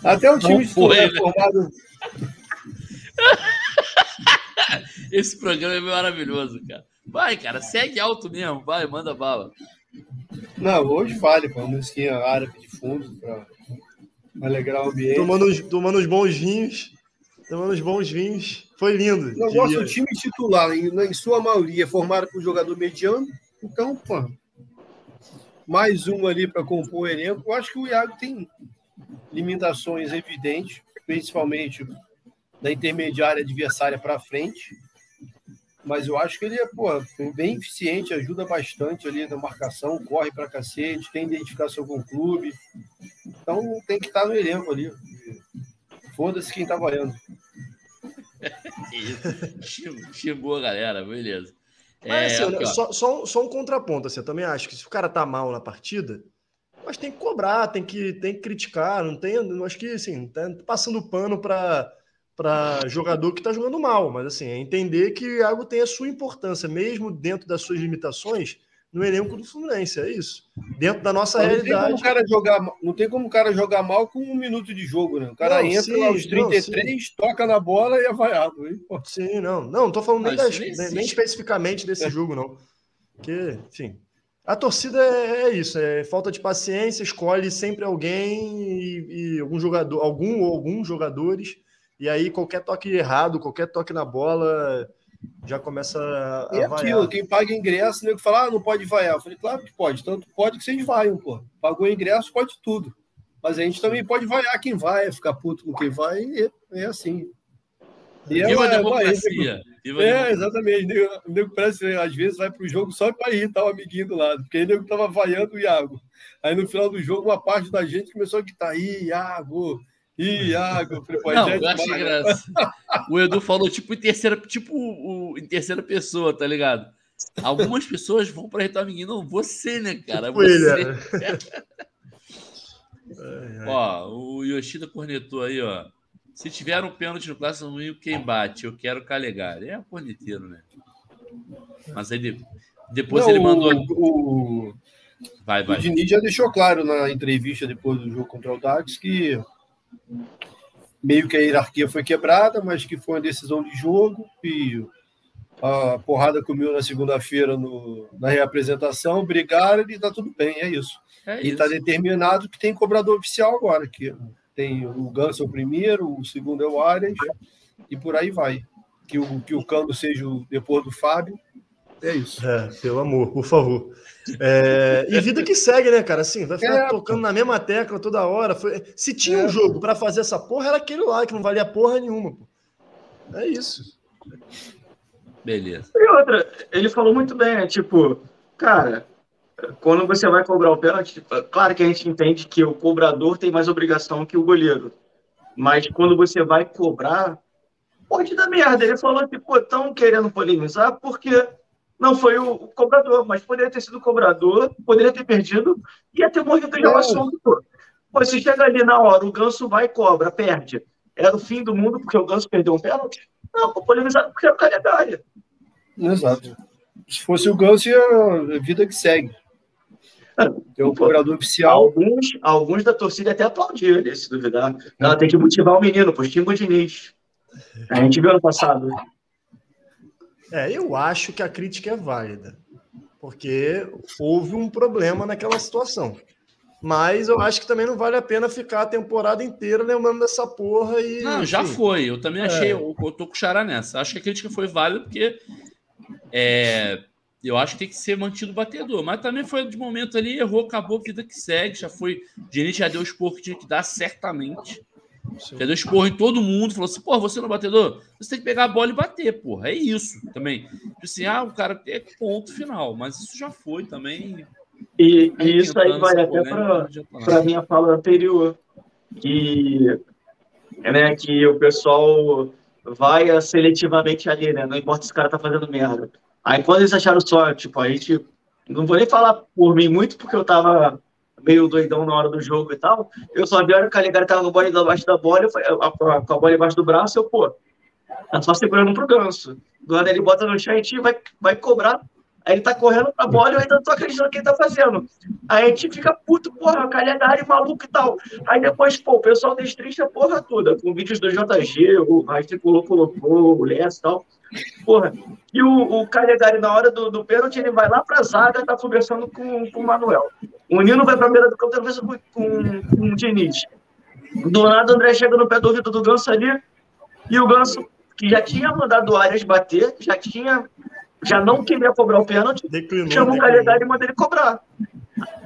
Até o time Não foi, titular né? Esse programa é maravilhoso, cara. Vai, cara, segue alto mesmo. Vai, manda bala. Não, hoje vale, pô. Uma musiquinha árabe de fundo pra alegrar o ambiente. Tomando, uns- tomando uns bons vinhos. Tomando uns bons vinhos. Foi lindo. Não do time titular, em, em sua maioria, formado por jogador mediano. Então, pô, mais um ali para compor o elenco. Eu acho que o Iago tem limitações evidentes, principalmente da intermediária adversária para frente. Mas eu acho que ele é pô, bem eficiente, ajuda bastante ali na marcação, corre para cacete, tem identificação com o clube. Então tem que estar no elenco ali. Foda-se quem tá isso. Xing- Xingou a galera, beleza. Mas, É, assim, só, só, só um contraponto, assim, eu também acho que se o cara tá mal na partida, mas tem que cobrar, tem que, tem que criticar, não tem, acho que, assim, tá passando pano para para jogador que tá jogando mal, mas assim, é entender que o Iago tem a sua importância, mesmo dentro das suas limitações, no elenco do Fluminense, é isso. Dentro da nossa Não tem, como realidade. o cara jogar, não tem como o cara jogar mal com um minuto de jogo, né? O cara Não, entra sim, lá aos não, 33, toca na bola e é vaiado. hein? Sim, não, não, não tô falando nem, Não, das- não nem- nem especificamente desse jogo, não. Porque, enfim, a torcida é, é isso, é falta de paciência, escolhe sempre alguém e, e algum jogador, algum ou alguns jogadores, e aí qualquer toque errado, qualquer toque na bola já começa a, É a vaiar. aquilo, quem paga ingresso, o nego fala, ah, não pode vaiar. Eu falei, claro que pode, tanto pode que vocês vaiam, pô. Pagou ingresso, pode tudo. Mas a gente também pode vaiar quem vai, ficar puto com quem vai, e é assim. E Viva a é, democracia. Viva É, democracia. exatamente. O nego- parece, às vezes, vai pro jogo só para ir, tá o amiguinho do lado. Porque aí o nego tava vaiando o Iago. Aí no final do jogo, uma parte da gente começou a gritar: Iago! Iago! Eu falei, pô, Não, eu né? graça. O Edu falou tipo em terceira, tipo o, em terceira pessoa, tá ligado? Algumas pessoas vão para irritar o amiguinho. Não, você, né, cara? Tipo ele, Você. é. Ó, o Yoshida cornetou aí, ó. Se tiver um pênalti no clássico ruim, quem bate? Eu quero Calegari. É corneteiro, né? Mas aí de- depois Não, ele mandou. O, o, Vai, o vai. Diniz já deixou claro na entrevista depois do jogo contra o Dax que meio que a hierarquia foi quebrada, mas que foi uma decisão de jogo e a porrada comeu na segunda-feira na reapresentação, brigaram e tá tudo bem, é isso. É E está determinado que tem cobrador oficial agora, que tem o Ganso o primeiro, o segundo é o Arias, e por aí vai. Que o, que o Cano seja o depois do Fábio. É isso. É, pelo amor, por favor. É, e vida que segue, né, cara? Assim, vai ficar É, tocando na mesma tecla toda hora. Foi- Se tinha É. um jogo pra fazer essa porra, era aquele lá, que não valia porra nenhuma. Pô. É isso. Beleza. E outra, ele falou muito bem, né? Tipo, cara, quando você vai cobrar o pênalti, tipo, claro que a gente entende que o cobrador tem mais obrigação que o goleiro. Mas quando você vai cobrar, pode dar merda. Ele falou que, pô, estão querendo polemizar porque não foi o o cobrador, mas poderia ter sido o cobrador, poderia ter perdido e ia ter morrido É. assunto. Pô, se chega ali na hora, o Ganso vai e cobra, perde. Era o fim do mundo porque o Ganso perdeu um pênalti? Não, pô, polemizar porque era o calendário. Exato. Se fosse o Ganso, ia a vida que segue. Tem o cobrador oficial. Alguns, alguns da torcida até aplaudiram, né, se duvidar. Ela tem que motivar o menino, pô, xinga o Diniz. A gente viu ano passado. É, eu acho que a crítica é válida, porque houve um problema naquela situação. Mas eu acho que também não vale a pena ficar a temporada inteira lembrando dessa porra e. Não, já enfim. foi. Eu também achei. É. Eu, eu tô com o Xará nessa. Acho que a crítica foi válida porque é, eu acho que tem que ser mantido o batedor. Mas também foi de momento ali, errou, acabou, vida que segue. Já foi. O Diniz já deu o esporro que tinha que dar certamente. Sim. Já deu esporro em todo mundo. Falou assim: pô, você não é batedor? Você tem que pegar a bola e bater, porra. É isso também. Tipo Assim, ah, o cara é ponto final. Mas isso já foi também. E, e isso aí vai até polêmica, para adianta nada. para minha fala anterior, que, né, que o pessoal vai seletivamente ali, né? Não importa se o cara tá fazendo merda. Aí quando eles acharam só, tipo, a gente. Não vou nem falar por mim muito, porque eu tava meio doidão na hora do jogo e tal. Eu só vi a hora que o Calegari tava com a bola embaixo da bola, com a bola embaixo do braço, eu, pô, tá só segurando pro ganso. Do nada ele bota no chão e vai, vai cobrar. Aí ele tá correndo pra bola e eu ainda não tô acreditando no que ele tá fazendo. Aí a gente fica puto, porra, calhadari maluco e tal. Aí depois, pô, o pessoal destrincha a porra toda, com vídeos do JG, o Raiz colocou, colocou, o Lessa e tal. Porra. E o, o na hora do, do pênalti, ele vai lá pra zaga, tá conversando com, com o Manuel. O Nino vai pra beira do campo, conversa com, com, com o Diniz. Do nada, o André chega no pé do ouvido do Ganso ali, e o Ganso, que já tinha mandado o Arias bater, já tinha já não queria cobrar o pênalti, Declinou, chamou o declinou. Calegari e mandou ele cobrar.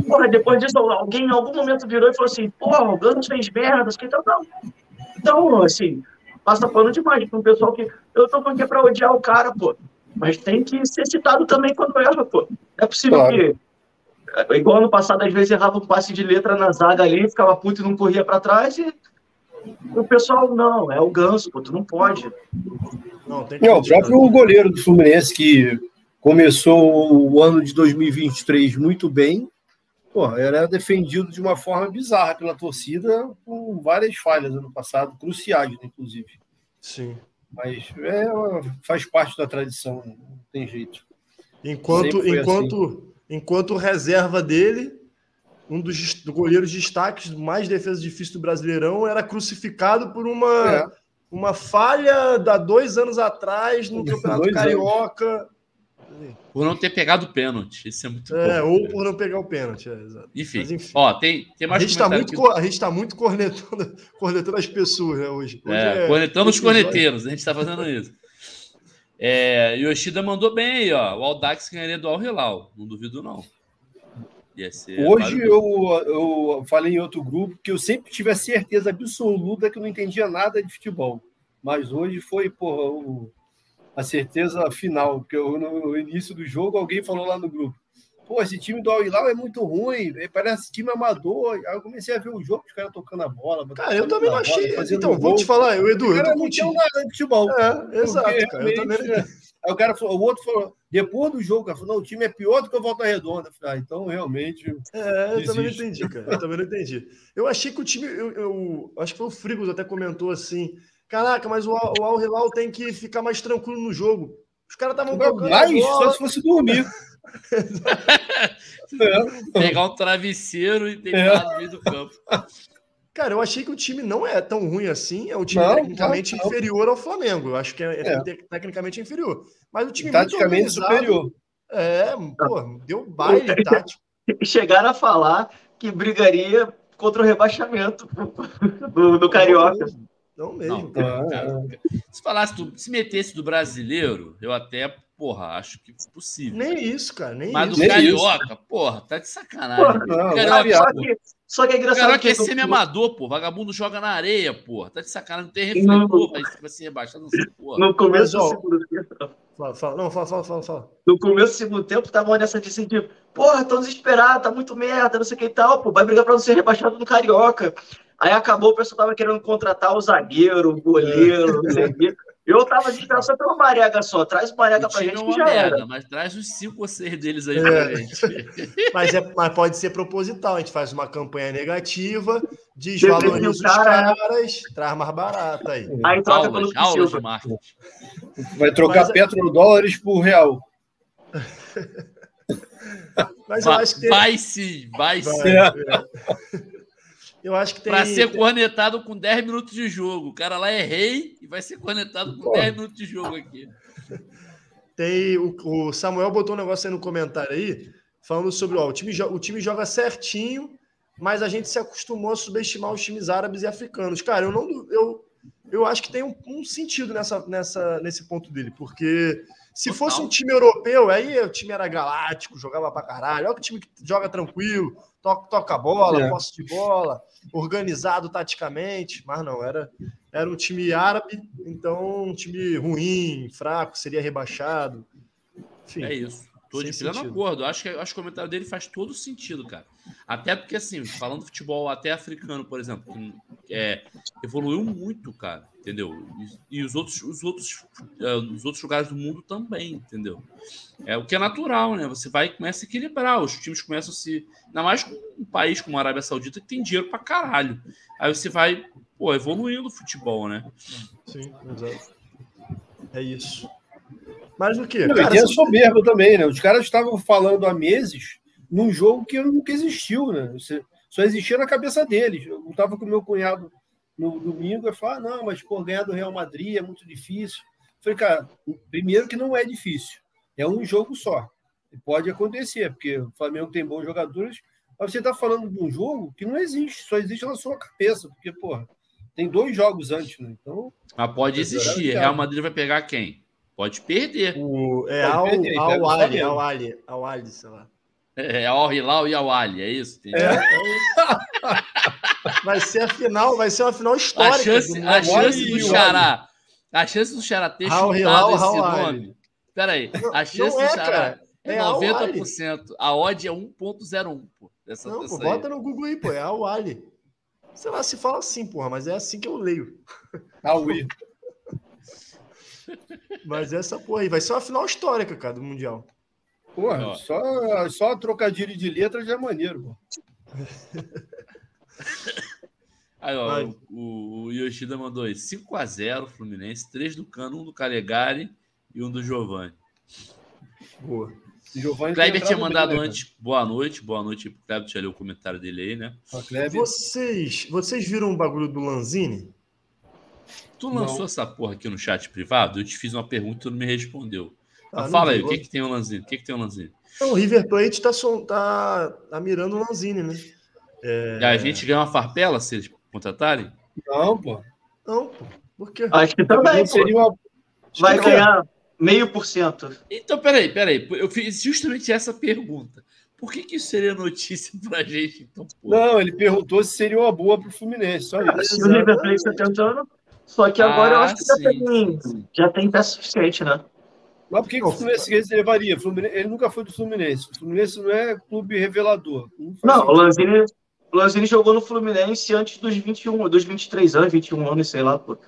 Porra, depois disso, alguém em algum momento virou e falou assim, porra, o Ganso fez merda, que então não. Então, assim, passa pano demais para um pessoal que. Eu tô falando que é pra odiar o cara, pô. Mas tem que ser citado também quando erra, pô. Não é possível Claro. que. é, Igual ano passado, às vezes errava um passe de letra na zaga ali, ficava puto e não corria para trás e. O pessoal, não, é o ganso, pô, tu não pode. Não, tem que Não, o próprio goleiro do Fluminense que começou o ano de 2023 muito bem, pô, era defendido de uma forma bizarra pela torcida, com várias falhas ano passado, cruciais, né, inclusive. Sim. Mas é, faz parte da tradição, não tem jeito. Enquanto, enquanto, enquanto reserva dele, um dos goleiros destaques mais defesa difícil do Brasileirão era crucificado por uma, É. uma falha da dois anos atrás no Campeonato Carioca, Por não ter pegado o pênalti. Isso é muito é, bom. ou por não pegar o pênalti. é, exato. Enfim, Mas, enfim. ó, tem, tem A mais gente está muito, co- a gente tá muito cornetando, cornetando as pessoas né, hoje. Hoje É, cornetando os corneteiros, a gente tá fazendo isso. É, Yoshida mandou bem aí, ó. O Aldax ganharia do Al Hilal. Não duvido, não. Hoje eu, eu falei em outro grupo que eu sempre tive a certeza absoluta que eu não entendia nada de futebol. Mas hoje foi, porra, o- a certeza final, porque eu, no, início do jogo alguém falou lá no grupo. Pô, esse time do Al-Hilal é muito ruim, é, parece time amador. Aí eu comecei a ver o jogo, os caras tocando a bola. Cara, eu também não bola, achei. fazendo Então, vou gol. te falar, eu, Edu, O eu cara tô não tinha nada de futebol. É, exato, cara. Eu também realmente, Aí o cara falou, o outro falou, depois do jogo, o cara falou, não, o time é pior do que o Volta Redonda. Ah, então realmente. É, eu também não entendi, cara. Eu também não entendi. Eu achei que o time. Eu, eu- acho que foi o Frigos até comentou assim: caraca, mas o, o Al Hilal tem que ficar mais tranquilo no jogo. Os caras estavam tocando Mas só se fosse dormir. É. Pegar um travesseiro e deitar no meio do campo. Cara, eu achei que o time não é tão ruim assim. É um time Não, tecnicamente não, não. inferior ao Flamengo. Eu acho que é, É. te- tecnicamente inferior. Mas o time muito Taticamente superior. É, pô, deu baile tático. E chegaram a falar que brigaria contra o rebaixamento do, do Carioca. Não mesmo. Não, Ah, cara, se falasse, do, se metesse do brasileiro, eu até, porra, acho que é possível. Nem isso, cara. Nem Mas isso. do Nem carioca, porra, tá de sacanagem. Porra, não, carioca, Só pô. que, só que é engraçado carioca é semi-amador, pô. Vagabundo joga na areia, porra. Tá de sacanagem, não tem Não. refletor, vai, vai ser rebaixado, não sei, porra. no começo do Mas, segundo tempo, Fala, fala. Não, fala, fala, fala, fala. no começo do segundo tempo, estavam nessa de assim, tipo, porra, tão desesperado, tá muito merda, não sei o que e tal, pô, vai brigar pra não ser rebaixado no Carioca. Aí acabou, o pessoal tava querendo contratar o zagueiro, o goleiro, não sei o quê. Eu tava desesperado só pelo Marega só, traz o Marega pra gente é que já merda, era. mas traz os cinco ou seis deles aí É. pra gente. Mas, é, mas pode ser proposital. A gente faz uma campanha negativa, desvaloriza os cara. caras, traz mais barato aí. Aí troca Aulas, pelo aulas de marketing. Vai trocar Mas- petrodólares por real. Mas eu Vai, acho que. vai sim, vai, vai, sim. é. Eu acho que tem. Pra ser cornetado com 10 minutos de jogo. O cara lá é rei e vai ser cornetado com 10 minutos de jogo aqui. Tem o, o Samuel botou um negócio aí no comentário aí, falando sobre ó, o, time, o time joga certinho, mas a gente se acostumou a subestimar os times árabes e africanos. Cara, eu não eu, eu acho que tem um, um sentido nessa, nessa, nesse ponto dele, porque se Total. fosse um time europeu, aí o time era galáctico, jogava pra caralho. Olha que time que joga tranquilo, toca, toca a bola, É. posse de bola, organizado taticamente, mas não, era, era um time árabe, então um time ruim, fraco, seria rebaixado. Enfim, É isso. Tô de Sem pleno sentido. acordo. Acho que, acho que o comentário dele faz todo sentido, cara. Até porque, assim, falando de futebol até africano, por exemplo, que, é, evoluiu muito, cara, entendeu? E, e os outros, os outros, é, os outros lugares do mundo também, entendeu? É o que é natural, né? Você vai e começa a equilibrar. Os times começam a se. Ainda mais com um país como a Arábia Saudita que tem dinheiro pra caralho. Aí você vai, pô, evoluindo o futebol, né? sim, exato. É isso. Mas o quê? Não, Cara, e tem a se- soberba também, né? Os caras estavam falando há meses num jogo que nunca existiu, né? Só existia na cabeça deles. Eu estava com meu cunhado no domingo e falou: ah, não, mas por ganhar do Real Madrid é muito difícil. Eu falei, cara, primeiro que não é difícil, é um jogo só. E Pode acontecer, porque o Flamengo tem bons jogadores, mas você está falando de um jogo que não existe, só existe na sua cabeça, porque, porra, tem dois jogos antes, né? Então, Mas pode existir. Real Madrid vai pegar quem? Pode perder. O, é Pode Al, perder, pega Al o Ali. Al Ali, Al Ali, sei lá. É Al Hilal e Al Ali, é isso? É, é isso. Vai ser a final, vai ser uma final A histórica. chance, do a chance do Xará. A chance do Xará ter Al chutado Hilal, esse Al nome. Peraí, a Não chance do é, Xará cara. é É Al Ali. 90%. A odd é 1.01, pô. Dessa, Não, dessa pô, aí. bota no Google aí, pô. É Al Ali. Sei lá se fala assim, porra, mas é assim que eu leio. Aue. Mas essa porra aí vai ser uma final histórica, cara, do Mundial. Porra, Ó. só, só trocadilho de letra já é maneiro. Aí, ó, Vai. o, o Yoshida mandou aí 5x0 Fluminense, 3 do Cano, um do Calegari e um do Giovanni. Boa. Giovanni O Kleber tinha mandado bem, né, antes boa noite, boa noite pro Kleber, deixa eu ler o comentário dele aí, né? Vocês, vocês viram o bagulho do Lanzini? Tu Não. lançou essa porra aqui no chat privado? Eu te fiz uma pergunta e tu não me respondeu. Ah, não fala aí, o que, que tem o Lanzini? O que, que tem o Lanzini? Não, o River Plate tá, som- tá, tá mirando o Lanzini, né? E a gente ganha uma farpela se eles contratarem? Não, pô. Não, pô. Por quê? Acho que também, Não pô. seria uma... Vai ganhar meio por cento. Então, peraí, peraí. Eu fiz justamente essa pergunta. Por que, que isso seria notícia pra gente? Então, pô? Não, ele perguntou se seria uma boa pro Fluminense, só isso. Se o River Plate está tentando. Só que agora eu Ah, acho que já sim, tem, já tem peça suficiente, né? Mas por que, que o Fluminense levaria? Ele nunca foi do Fluminense. O Fluminense não é clube revelador. Não, Não, o. Lanzini, o Lanzini jogou no Fluminense antes dos 21, dos 23 anos, 21 anos, sei lá, pô.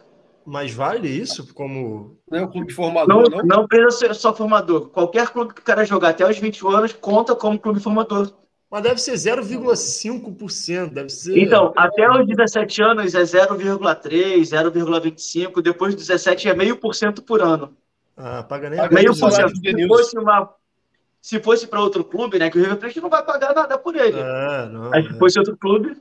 Mas vale isso como. Não é um clube Não, formador, não? não precisa ser só formador. Qualquer clube que o cara jogar até os 21 anos conta como clube formador. Mas deve ser 0,5%. Deve ser. Então, até os 17 anos é 0,3, 0,25, depois dos 17 é meio por cento por ano. Ah, paga nem Meio o por cento. Se fosse uma. Se fosse para outro clube, né? Que o River Plate não vai pagar nada por ele. É, não. Aí se é. fosse outro clube,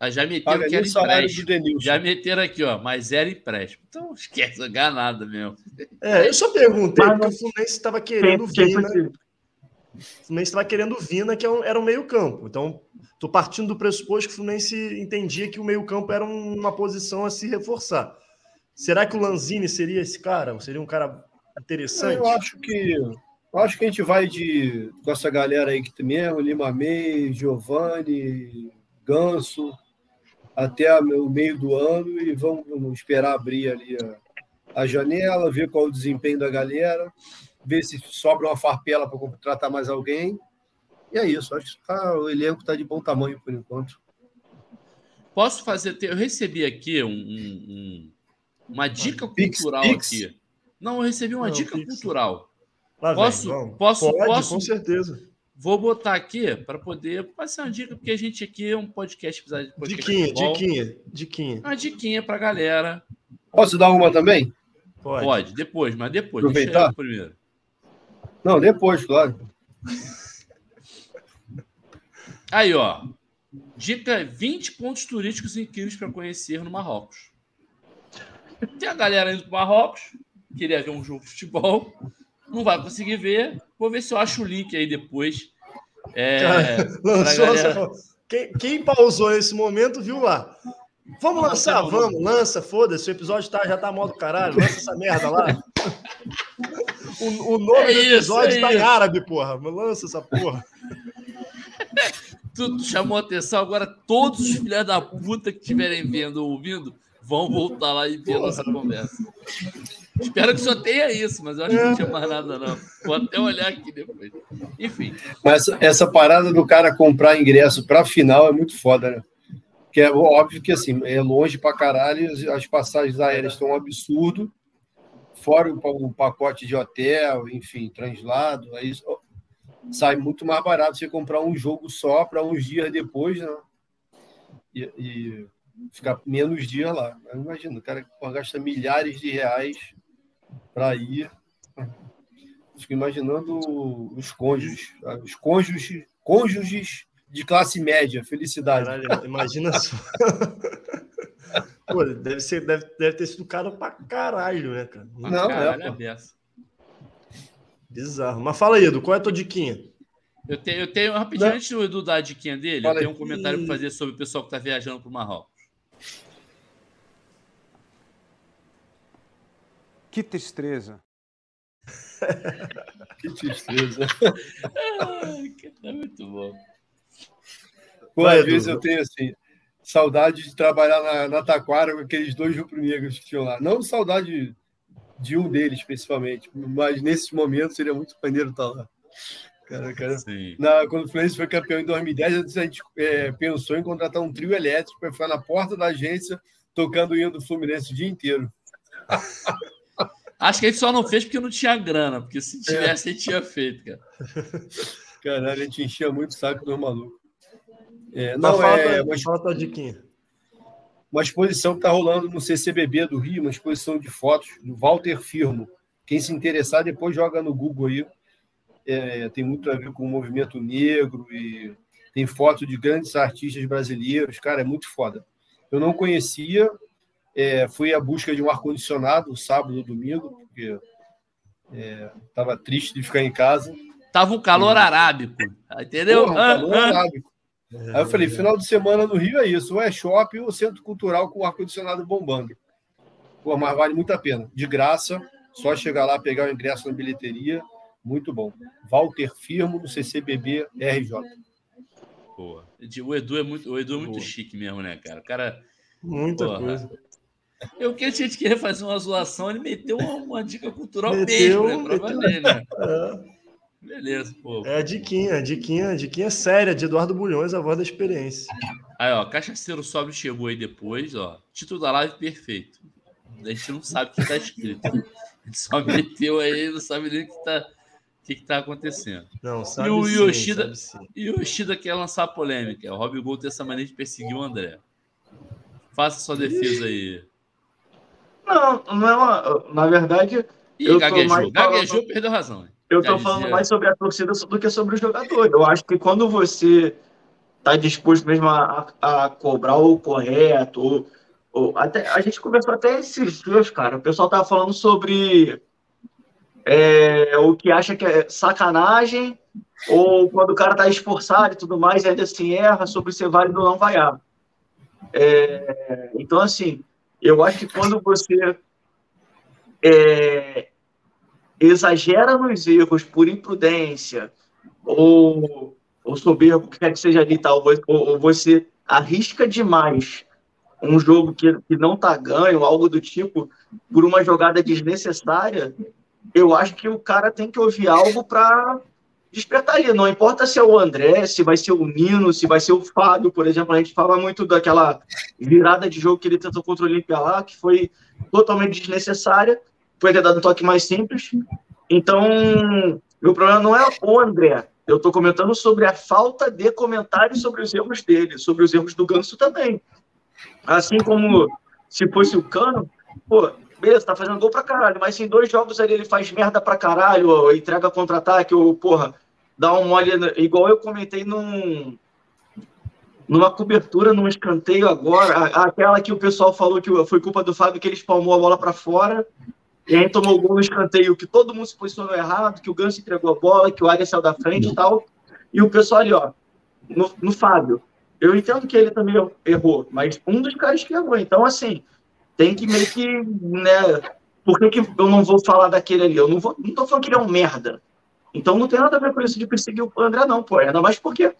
Ah, já meteram Paga que era empréstimo. Já meteram aqui, ó, mas era empréstimo. Então esquece, não ganha nada mesmo. É, eu só perguntei Mas porque o Fluminense estava querendo quem Vina. O Fluminense estava querendo Vina, que é era um meio-campo. Então, tô partindo do pressuposto que o Fluminense entendia que o meio-campo era um- uma posição a se reforçar. Será que o Lanzini seria esse cara? Seria um cara interessante? Eu acho que eu acho que a gente vai de com essa galera aí que tem mesmo, Lima May, Giovanni, Ganso, até o meio do ano e vamos, esperar abrir ali a, a janela, ver qual o desempenho da galera, ver se sobra uma farpela para contratar mais alguém. E é isso, acho que tá- o elenco está de bom tamanho por enquanto. Posso fazer. Eu recebi aqui um- um- um- uma dica Pix, cultural Pix? aqui. Não, eu recebi uma Não, dica Pix. cultural. Lá vem, Posso- vamos. posso- Pode, posso? com certeza. Vou botar aqui para poder passar uma dica, porque a gente aqui é um podcast. podcast de Diquinha, futebol. diquinha, diquinha. Uma diquinha pra galera. Posso dar uma também? Pode. Pode, depois, mas depois. Aproveitar? Deixa eu primeiro. Não, depois, claro. Aí, ó. Dica: 20 pontos turísticos incríveis para conhecer no Marrocos. Tem a galera indo para Marrocos, queria ver um jogo de futebol, não vai conseguir ver. Vou ver se eu acho o link aí depois. É, Lançou galera- quem, quem pausou nesse momento viu lá. Vamos lançar? Vamos, lança, foda-se. O episódio tá, já tá modo caralho. Lança essa merda lá. O, o nome É do episódio é tá em árabe, porra. Lança essa porra. Tu, tu chamou atenção, agora todos os filhos da puta que estiverem vendo ou ouvindo vão voltar lá e ver a nossa conversa. Espero que só tenha isso, mas eu acho que não tinha mais nada, não. Vou até olhar aqui depois. Enfim, Mas essa, parada do cara comprar ingresso para final é muito foda, né? Que é óbvio que assim, é longe pra caralho, as- as passagens aéreas estão um absurdo, fora o, pa- o pacote de hotel, enfim, translado, aí sai muito mais barato você comprar um jogo só para uns dias depois, né? E, e ficar menos dias lá. Imagina, o cara gasta milhares de reais para ir. Fico imaginando os cônjuges, os cônjuges, cônjuges de classe média, felicidade. Caralho, imagina só. Pô, deve, ser, deve, deve ter sido caro pra caralho, né, cara? Não, caralho é, pô. dessa. Bizarro. Mas fala aí, Edu, qual é a tua diquinha? Eu tenho, eu tenho rapidinho, Não. antes do Edu dar a diquinha dele, Fala eu tenho um comentário para fazer sobre o pessoal que tá viajando pro Marrocos. Que tristeza. Que tristeza. Cara, é muito bom. Pô, Vai, às vezes eu tenho assim, saudade de trabalhar na, na Taquara com aqueles dois rubro-negros que tinham lá. Não saudade de um deles, especificamente, mas nesses momentos seria muito maneiro estar lá. Cara, cara, na, quando o Fluminense foi campeão em 2010, a gente é, pensou em contratar um trio elétrico para ficar na porta da agência tocando o hino do Fluminense o dia inteiro. Acho que a gente só não fez porque não tinha grana, porque se tivesse, a gente tinha feito, cara. Caralho, a gente enchia muito o saco dos malucos. É, Mas não, fala, é uma, fala tua diquinha. uma exposição que está rolando no CCBB do Rio, uma exposição de fotos do Walter Firmo. Quem se interessar, depois joga no Google aí. É, tem muito a ver com o movimento negro e tem foto de grandes artistas brasileiros. Cara, é muito foda. Eu não conhecia, é, fui à busca de um ar-condicionado sábado e domingo, porque estava triste de ficar em casa. Tava um calor arábico, entendeu? Porra, Ah, calor ah. arábico. Aí eu falei, final de semana no Rio é isso, ou é shopping ou centro cultural com ar-condicionado bombando. Pô, mas vale muito a pena. De graça, só chegar lá, pegar o ingresso na bilheteria, muito bom. Walter Firmo, no CCBB RJ. Pô, o Edu é muito, o Edu é muito Boa. chique mesmo, né, cara? O cara. Muita Porra. coisa. Eu que a gente queria fazer uma zoação, ele meteu uma, uma dica cultural Meteu, mesmo, né? Pra meteu. valer, né? É, Beleza, pô. é a diquinha, a diquinha, a diquinha séria de Eduardo Bulhões, a voz da experiência. Aí, ó, Cachaceiro Sobe chegou aí depois, ó. Título da live perfeito. A gente não sabe o que tá escrito. A gente só meteu aí, não sabe nem o que tá, o que que tá acontecendo. Não, sabe o sim, Yoshida- sabe. E Yoshida quer lançar polêmica. O Rob Gol tem essa maneira de perseguir o André. Faça sua defesa aí. Não, não é uma. Na verdade, Ih, Eu tô gaguejou. mais falando- Gaguejou, perdeu razão. Eu tô falando mais sobre a torcida do que sobre o jogador. Eu acho que quando você tá disposto mesmo a, a cobrar o correto, ou, ou até, a gente conversou até esses dias, cara. O pessoal tava falando sobre é, o que acha que é sacanagem, ou quando o cara tá esforçado e tudo mais, e ainda assim erra sobre ser válido ou não vaiar. É, então, assim, eu acho que quando você é, exagera nos erros por imprudência ou, ou soberbo, que quer que seja ali tal, ou, ou você arrisca demais um jogo que, que não tá ganho, algo do tipo, por uma jogada desnecessária, eu acho que o cara tem que ouvir algo para despertar ali. Não importa se é o André, se vai ser o Nino, se vai ser o Fábio, por exemplo. A gente fala muito daquela virada de jogo que ele tentou contra o Olímpia lá, que foi totalmente desnecessária. Foi ter dado um toque mais simples. Então, meu problema não é o André. Eu estou comentando sobre a falta de comentários sobre os erros dele, sobre os erros do Ganso também. Assim como se fosse o Cano, pô, beleza, tá fazendo gol pra caralho, mas em dois jogos ali ele faz merda pra caralho, ou entrega contra-ataque, ou, porra, dá um mole, igual eu comentei num, numa cobertura, num escanteio agora, aquela que o pessoal falou que foi culpa do Fábio, que ele espalmou a bola pra fora, e aí tomou gol no escanteio, que todo mundo se posicionou errado, que o Ganso entregou a bola, que o Arias saiu da frente e tal, e o pessoal ali, ó, no, no Fábio, eu entendo que ele também errou, mas um dos caras que errou, então assim, tem que meio que, né, por que, que eu não vou falar daquele ali? Eu não, vou, não tô falando que ele é um merda. Então não tem nada a ver com isso de perseguir o André, não, pô. Ainda mais porque,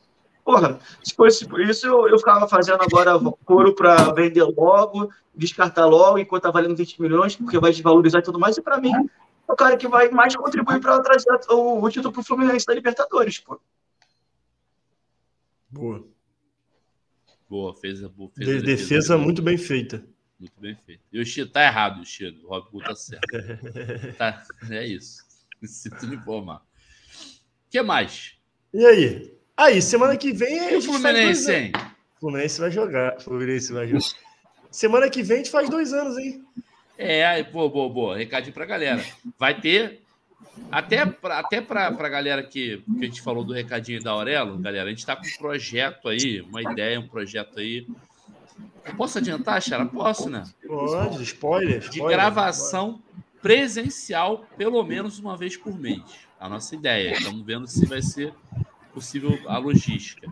porra, se fosse por isso, eu, eu ficava fazendo agora couro para vender logo, descartar logo, enquanto tá valendo 20 milhões, porque vai desvalorizar e tudo mais. E para mim, é o cara que vai mais contribuir para trazer o, o título pro Fluminense da Libertadores, pô. Boa. Boa, fez a boa. Fez a De- defesa dele. muito bem feita. Muito bem feito. E o Chido tá errado, o Chido. O Rob tá certo. Tá, é isso. Sinto lhe informar. O que mais? E aí? Aí, semana que vem E o Fluminense, dois hein? Fluminense vai jogar. Fluminense vai jogar. Semana que vem a gente faz dois anos, hein? É, aí, pô, boa, boa. Recadinho pra galera. Vai ter. Até pra, até pra, pra galera que, que a gente falou do recadinho da Aurelo, galera, a gente tá com um projeto aí, uma ideia, um projeto aí. Eu posso adiantar, Xara? Posso, né? Pode, spoiler. De spoiler. gravação presencial, pelo menos uma vez por mês. A nossa ideia. Estamos vendo se vai ser possível a logística.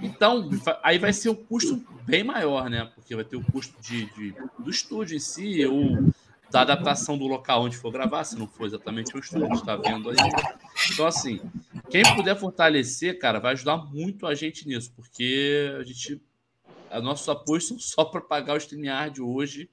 Então, aí vai ser um custo bem maior, né? Porque vai ter o custo de, de- do estúdio em si, ou da adaptação do local onde for gravar, se não for exatamente o estúdio, está vendo aí. Então, assim, quem puder fortalecer, cara, vai ajudar muito a gente nisso, porque a gente. A nossos apoios são só para pagar o StreamYard hoje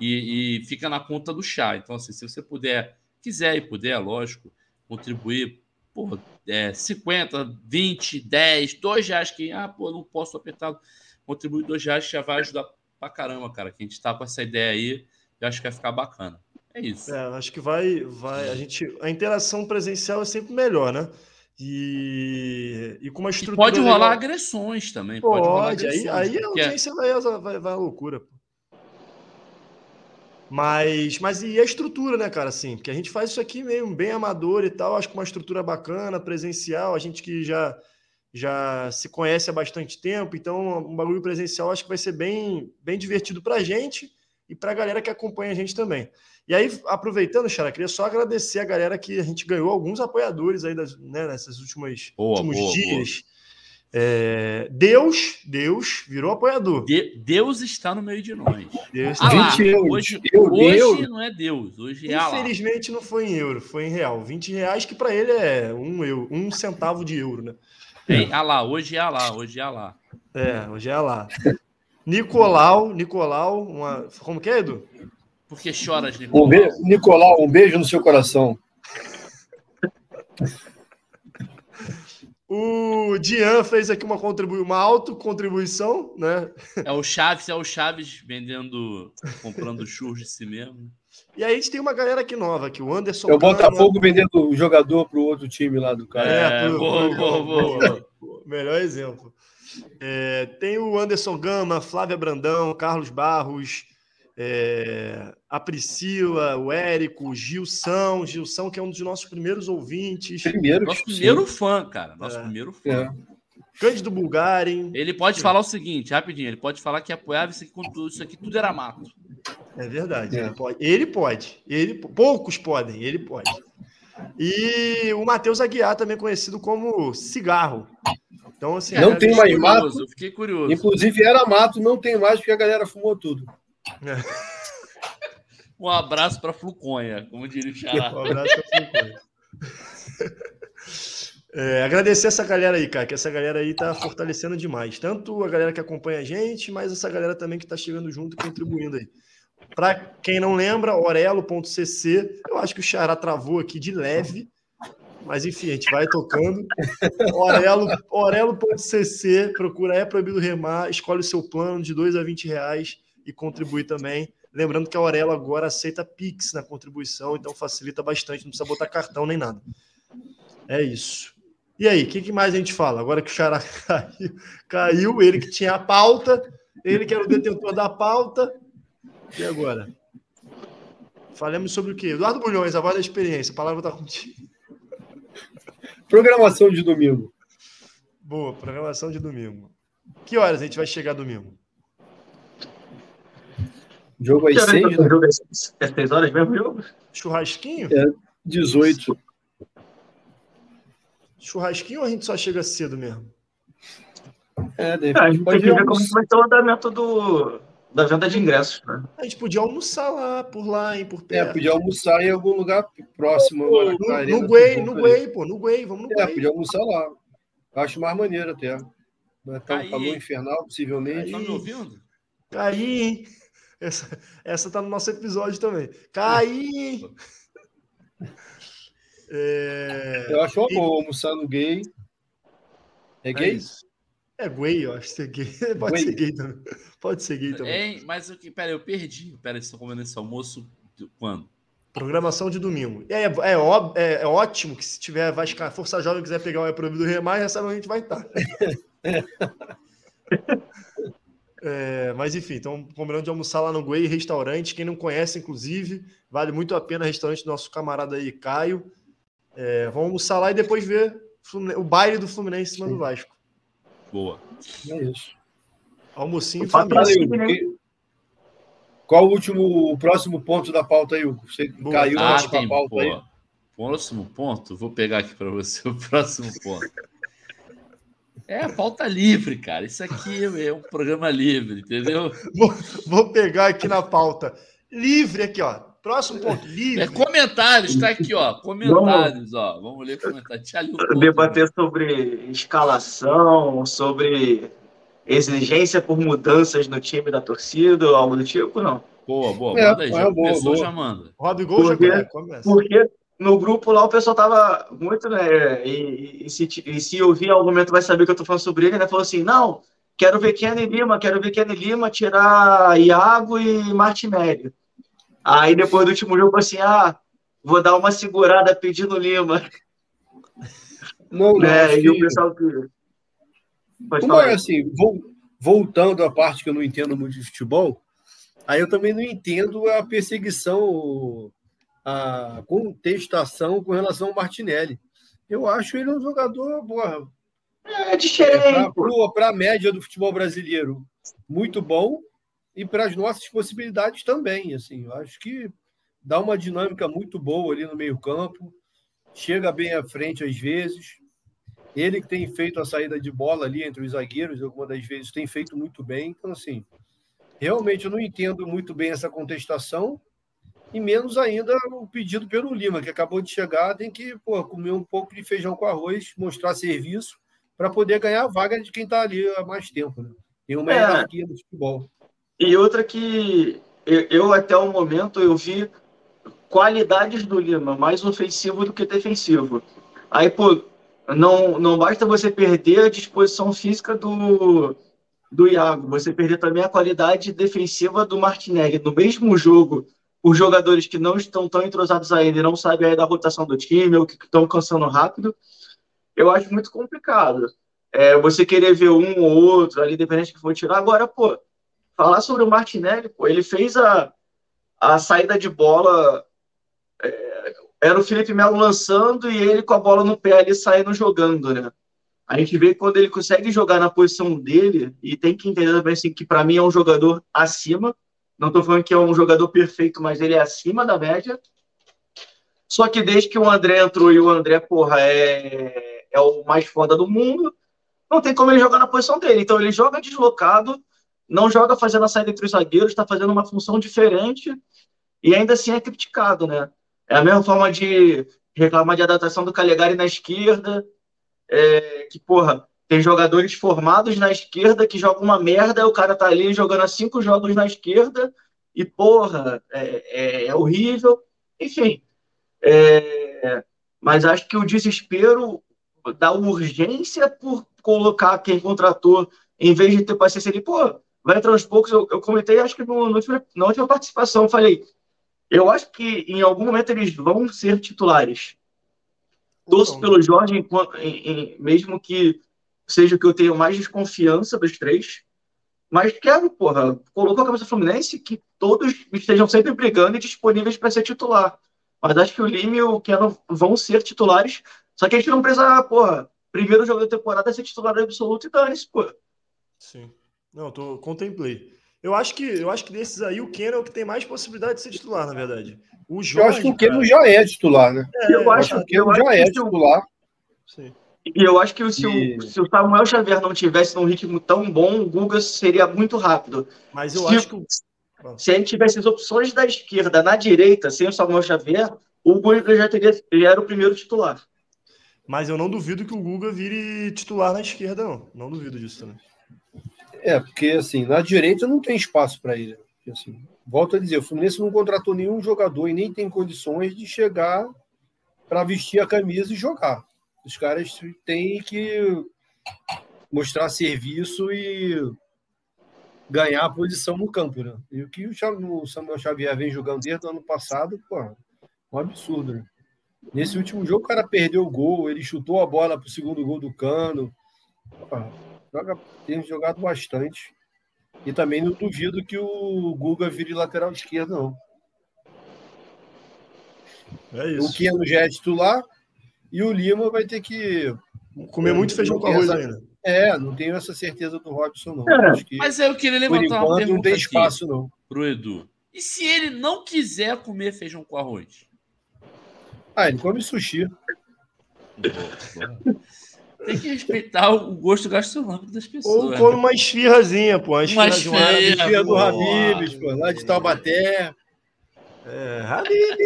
e, e fica na conta do chá. Então, assim, se você puder, quiser e puder, lógico, contribuir, pô, é, 50, 20, 10, 2 reais que, ah, pô, não posso apertar, contribuir 2 reais que já vai ajudar pra caramba, cara. Que a gente tá com essa ideia aí, eu acho que vai ficar bacana. É isso. É, acho que vai, vai. A gente, a interação presencial é sempre melhor, né? E, e com uma E estrutura. pode rolar legal. agressões também. Pode, rolar Pode, aí, agressões. aí a porque é- audiência vai, vai, vai à loucura. pô. Mas, mas e a estrutura, né, cara? Assim, porque a gente faz isso aqui mesmo, bem amador e tal. Acho que uma estrutura bacana, presencial. A gente que já, já se conhece há bastante tempo, então um bagulho presencial acho que vai ser bem, bem divertido pra gente e pra galera que acompanha a gente também. E aí, aproveitando, Xara, queria só agradecer a galera que a gente ganhou alguns apoiadores aí das, né, nessas últimas Boa, últimos boa, dias. É, Deus, Deus virou apoiador. De- Deus está no meio de nós. Deus Ah lá, 20 euros. Hoje, Eu- hoje eu- não é Deus, hoje é. Infelizmente não foi em euro, foi em real. 20 reais que para ele é um, euro, um centavo de euro, né? É Alá, hoje é Alá, hoje é Alá. É, hoje é lá. Nicolau, Nicolau, uma, como que é, Edu? Por que choras, Um Nicolau? be... Nicolau, um beijo no seu coração. O Dian fez aqui uma, contribu uma autocontribuição, né? É o Chaves, é o Chaves vendendo, comprando churros de si mesmo. E aí a gente tem uma galera aqui nova, aqui, o Anderson. É o. Botafogo vendendo o jogador pro outro time lá do cara. É, pro- boa, pro- boa, boa. boa. Melhor exemplo. É, tem o Anderson Gama, Flávia Brandão, Carlos Barros, é, a Priscila, o Érico, o Gilson, Gilson, que é um dos nossos primeiros ouvintes, Primeiro. Nosso sim. primeiro fã, cara. Nosso É. primeiro fã. É. Cândido Bulgarin. Ele pode falar o seguinte, rapidinho, ele pode falar que apoiava isso aqui, isso aqui tudo era mato. É verdade. É. Ele pode. Ele pode. Ele, poucos podem, ele pode. E o Matheus Aguiar, também conhecido como Cigarro. Então, assim, Não tem mais mato. curioso, Eu fiquei curioso. Inclusive era mato, não tem mais porque a galera fumou tudo. Um abraço pra Fluconha, como diria o Xará. Um abraço pra Fluconha. É, agradecer essa galera aí, cara, que essa galera aí tá fortalecendo demais. Tanto a galera que acompanha a gente, mas essa galera também que tá chegando junto e contribuindo aí. Para quem não lembra, orelo.cc, eu acho que o Xará travou aqui de leve, mas enfim, a gente vai tocando. Orelo, orelo.cc, procura é proibido remar, escolhe o seu plano de 2 a 20 reais e contribui também. Lembrando que a Aurelo agora aceita Pix na contribuição, então facilita bastante, não precisa botar cartão nem nada. É isso. E aí, o que, que mais a gente fala? Agora que o Xará caiu, caiu, ele que tinha a pauta, ele que era o detentor da pauta. E agora? Falemos sobre o quê? Eduardo Bulhões, a voz da experiência. A palavra está contigo. Programação de domingo. Boa, programação de domingo. Que horas a gente vai chegar domingo? Jogo às Que horas 6, que né? jogo é é seis horas mesmo, jogo? Churrasquinho? É. 18. Churrasquinho ou a gente só chega cedo mesmo? É, de Ah, a gente tem pode que ver como que vai ser o andamento do, da venda de ingressos, né? A gente podia almoçar lá, por lá, hein, por É, perto. podia almoçar em algum lugar próximo. agora, no, na arena, no Guei, no Guei, pô, no Guei, vamos no É, Guei. podia almoçar lá. Acho mais maneiro até. Vai estar Aí, um calor infernal, possivelmente. Tá me ouvindo? Caí, hein? Essa, essa tá no nosso episódio também. Caí? É, Eu acho uma boa almoçar no gay. É é gay? isso. É gay, eu acho que é gay. Pode Gay. ser gay também. Pode ser gay também. Hein? Mas que? Pera, eu perdi. Pera, vocês estão comendo esse almoço quando? Programação de domingo. É, é, ó- é- é ótimo que se tiver Vasca, Força Jovem quiser pegar o É Proibido Remar, já sabe onde a gente vai estar. É, mas enfim, então combinando de almoçar lá no Guei Restaurante. Quem não conhece, inclusive, vale muito a pena. Restaurante do nosso camarada aí, Caio. É, vamos almoçar lá e depois ver o baile do Fluminense em cima do Vasco. Boa. É isso. Almocinho O família. Qual o último, o próximo ponto da pauta aí, Hugo? Você Boa. caiu Ah, tem. pauta aí. Próximo ponto, vou pegar aqui para você o próximo ponto. É a pauta livre, cara. Isso aqui é um programa livre, entendeu? Vou, vou pegar aqui na pauta. Livre aqui, ó. Próximo ponto, livre. É comentários, tá aqui, ó. Comentários, ó. Vamos ler comentários. Debater sobre escalação, sobre exigência por mudanças no time da torcida, algo do tipo, não. Boa, boa. É, Manda aí. Já é, boa, começou, boa. já manda. Roda o gol, já começa. Porque no grupo lá o pessoal tava muito, né? E, e- e se, e se ouvir algum momento vai saber que eu tô falando sobre ele, né? Falou assim: não, quero ver Kenny Lima, quero ver Kenny Lima tirar Iago e Martinelli. Aí depois do último jogo, assim: ah, vou dar uma segurada pedindo Lima. Não, né? E o pessoal que. Pode Como falar. é assim, vol- voltando à parte que eu não entendo muito de futebol, aí eu também não entendo a perseguição, a contestação com relação ao Martinelli. Eu acho ele um jogador, porra, É diferente, pô. para a média do futebol brasileiro, muito bom e para as nossas possibilidades também. Assim, eu acho que dá uma dinâmica muito boa ali no meio-campo, chega bem à frente às vezes. Ele que tem feito a saída de bola ali entre os zagueiros, algumas das vezes tem feito muito bem. Então, assim, realmente eu não entendo muito bem essa contestação e menos ainda o pedido pelo Lima, que acabou de chegar, tem que pô, comer um pouco de feijão com arroz, mostrar serviço para poder ganhar a vaga de quem está ali há mais tempo. Né? Tem uma É. hierarquia no futebol. E outra que eu, eu, até o momento eu vi qualidades do Lima, mais ofensivo do que defensivo. Aí, pô, não, não basta você perder a disposição física do, do Iago, você perder também a qualidade defensiva do Martinelli. No mesmo jogo, os jogadores que não estão tão entrosados ainda e não sabem aí da rotação do time, ou que estão cansando rápido, eu acho muito complicado. É, você querer ver um ou outro ali, dependente que for tirar. Agora, pô, falar sobre o Martinelli, pô, ele fez a, a saída de bola. é, era o Felipe Melo lançando e ele com a bola no pé ali saindo jogando, né? A gente vê quando ele consegue jogar na posição dele, e tem que entender também assim, que para mim é um jogador acima. Não estou falando que é um jogador perfeito, mas ele é acima da média. Só que desde que o André entrou e o André, porra, é, é o mais foda do mundo, não tem como ele jogar na posição dele. Então ele joga deslocado, não joga fazendo a saída entre os zagueiros, está fazendo uma função diferente e ainda assim é criticado, né? É a mesma forma de reclamar de adaptação do Calegari na esquerda, é, que, porra, tem jogadores formados na esquerda que jogam uma merda, o cara tá ali jogando há cinco jogos na esquerda e, porra, é, é, é horrível. Enfim, é, mas acho que o desespero da urgência por colocar quem contratou, em vez de ter paciência ali, pô, vai entrar aos poucos. Eu, eu comentei, acho que no, no último, na última participação, falei, eu acho que em algum momento eles vão ser titulares. Torço pelo Jorge, em- em- mesmo que seja o que eu tenho mais desconfiança dos três. Mas quero, porra, colocou a cabeça do Fluminense que todos estejam sempre brigando e disponíveis para ser titular. Mas acho que o Lima e o Keno vão ser titulares. Só que a gente não precisa, porra, primeiro jogo da temporada ser titular absoluto e dane-se, pô. Sim. Não, eu tô, contemplei. Eu acho que eu acho que desses aí o Ken é o que tem mais possibilidade de ser titular, na verdade. O Eu Jorge, acho que o Keno cara, já é titular, né? é, eu Eu acho- acho que o Keno já que é titular. sim. E eu acho que se, E- o, se o Samuel Xavier não tivesse num ritmo tão bom, o Guga seria muito rápido. Mas eu Se- acho que Se a gente tivesse as opções da esquerda na direita, sem o Samuel Xavier, o Guga já, teria, já era o primeiro titular. mas eu não duvido que o Guga vire titular na esquerda, não. Não duvido disso também. É, porque assim, na direita não tem espaço para ele. Assim, volto a dizer, o Fluminense não contratou nenhum jogador e nem tem condições de chegar para vestir a camisa e jogar. Os caras têm que mostrar serviço e ganhar a posição no campo, né? E o que o o Samuel Xavier vem jogando desde o ano passado, pô, um absurdo, né? Nesse último jogo, o cara perdeu o gol, ele chutou a bola para o segundo gol do Cano. Pô, joga, tem jogado bastante. E também não duvido que o Guga vire lateral esquerdo, não. É O isso. Keno já é titular e o Lima vai ter que. Comer muito feijão com arroz ainda. É, não tenho essa certeza do Robson, não. É, Acho que, Mas eu queria levantar uma enquanto, não pergunta tem aqui espaço, não. pro Edu. E se ele não quiser comer feijão com arroz? Ah, ele come sushi. Tem que respeitar o gosto gastronômico das Ou pessoas. come uma esfirrazinha, pô. Uma esfirra Uma um esfirra. Do. Habibs, pô, lá de Taubaté. É, Habib!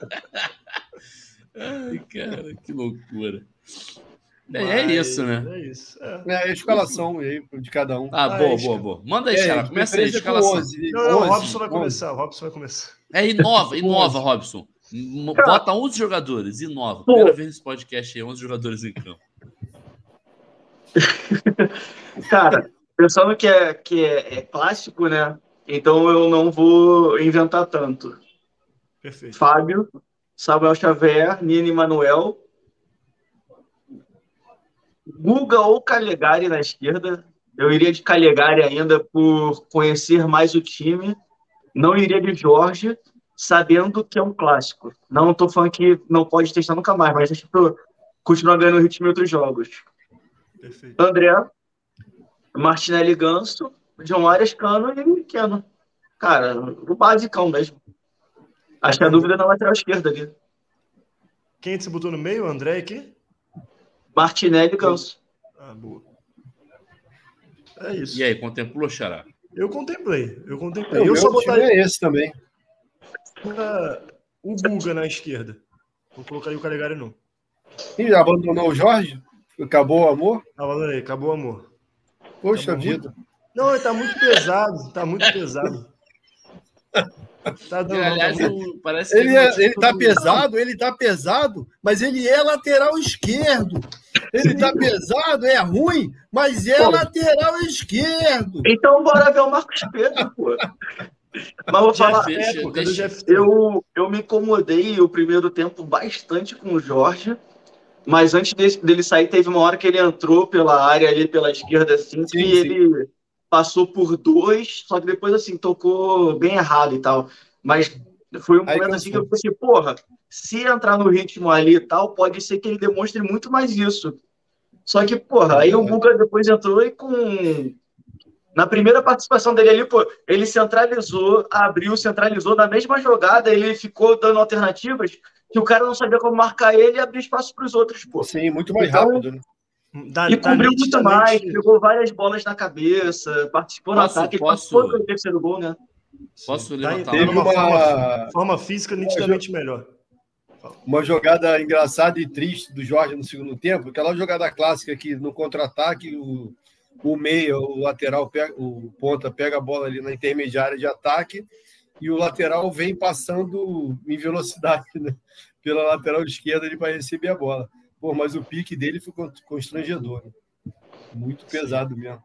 Ai, cara, que loucura. É, Mas é isso, né? É isso. é. É a escalação aí de cada um. Ah, Ah, boa, isso, boa, cara. boa. Manda aí, É, de Começa aí, preferência com escalação. 11, Não, não, o 11, Robson vai 11. começar. O Robson vai começar. É, inova, inova, Robson. Bota 11 jogadores, inova. Pô. Primeira vez nesse podcast aí, 11 jogadores em campo. Cara, pensando que é, que é, é clássico, né? Então eu não vou inventar tanto. Perfeito. Fábio, Samuel Xavier, Nini Manuel, Guga ou Calegari na esquerda. Eu iria de Calegari ainda por conhecer mais o time. Não iria de Jorge, sabendo que é um clássico. Não estou falando que não pode testar nunca mais, mas deixa eu continuar ganhando ritmo em outros jogos. Perfeito. André, Martinelli Ganso, João Arias Cano e Pequeno. Cara, o basicão mesmo. Acho que a dúvida é na lateral esquerda ali. Quem você botou no meio? O André aqui? Martinelli e Ganso. Ah, boa. É isso. E aí, contemplou, Xará? Eu contemplei. Eu É, contemplei. o Eu só botaria é esse também. o Guga na esquerda. Não colocaria o Calegari, não. E abandonou o Jorge? Acabou o amor? Abandonei. Acabou o amor. Poxa Acabou vida. Não, ele tá muito pesado. Tá muito pesado. Tá dando, tá aliás, parece que Ele, é, ele tá pesado, ele tá pesado, mas ele é lateral esquerdo. Ele tá pesado, é ruim, mas é Pô. lateral esquerdo. Então bora ver o Marcos Pedro, pô. Mas vou falar, Jeff, É, Jeff? eu, eu me incomodei o primeiro tempo bastante com o Jorge, mas antes desse- dele sair, teve uma hora que ele entrou pela área ali pela esquerda, assim, Sim, e sim. ele passou por dois, só que depois, assim, tocou bem errado e tal. Mas foi um Aí momento assim que eu pensei, porra, se entrar no ritmo ali e tal, pode ser que ele demonstre muito mais isso. Só que, porra, aí o Guga depois entrou e com. Na primeira participação dele ali, pô, ele centralizou, abriu, centralizou na mesma jogada, ele ficou dando alternativas que o cara não sabia como marcar ele e abrir espaço para os outros, pô. Sim, muito mais Então, rápido. Né? Tá- E cobriu muito mais, pegou várias bolas na cabeça, participou no Posso- ataque, ele posso- participou do terceiro gol, né? Posso em- levantar Teve forma, uma, forma física nitidamente melhor. uma jogada engraçada e triste do Jorge no segundo tempo, aquela jogada clássica que no contra-ataque o, o meia, o lateral, pega, o ponta pega a bola ali na intermediária de ataque e o lateral vem passando em velocidade né? pela lateral esquerda ali para receber a bola. Pô, mas o pique dele foi con- constrangedor. né? Muito pesado mesmo.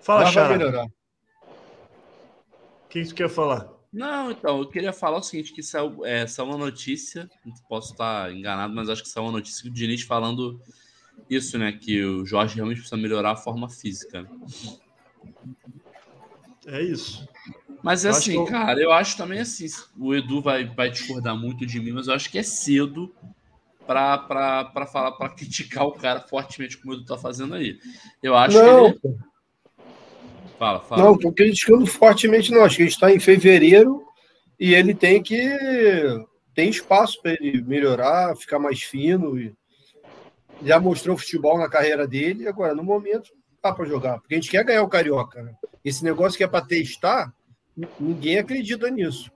Fala, Mas vai melhorar. O que tu quer falar? Não, então, eu queria falar o seguinte, que saiu, é, saiu uma notícia, posso estar enganado, mas acho que saiu uma notícia do Diniz falando isso, né? Que o Jorge realmente precisa melhorar a forma física. né? É isso. Mas é Eu assim, eu- cara, eu acho também assim, o Edu vai, vai discordar muito de mim, mas eu acho que é cedo pra falar, pra criticar o cara fortemente como o Edu tá fazendo aí. Eu acho Não, que ele... Fala, fala. Não, estou criticando fortemente, não. Acho que a gente está em fevereiro e ele tem que. Tem espaço para ele melhorar, ficar mais fino. E... Já mostrou futebol na carreira dele, agora, no momento, dá para jogar. Porque a gente quer ganhar o Carioca. Né? Esse negócio que é para testar, ninguém acredita nisso.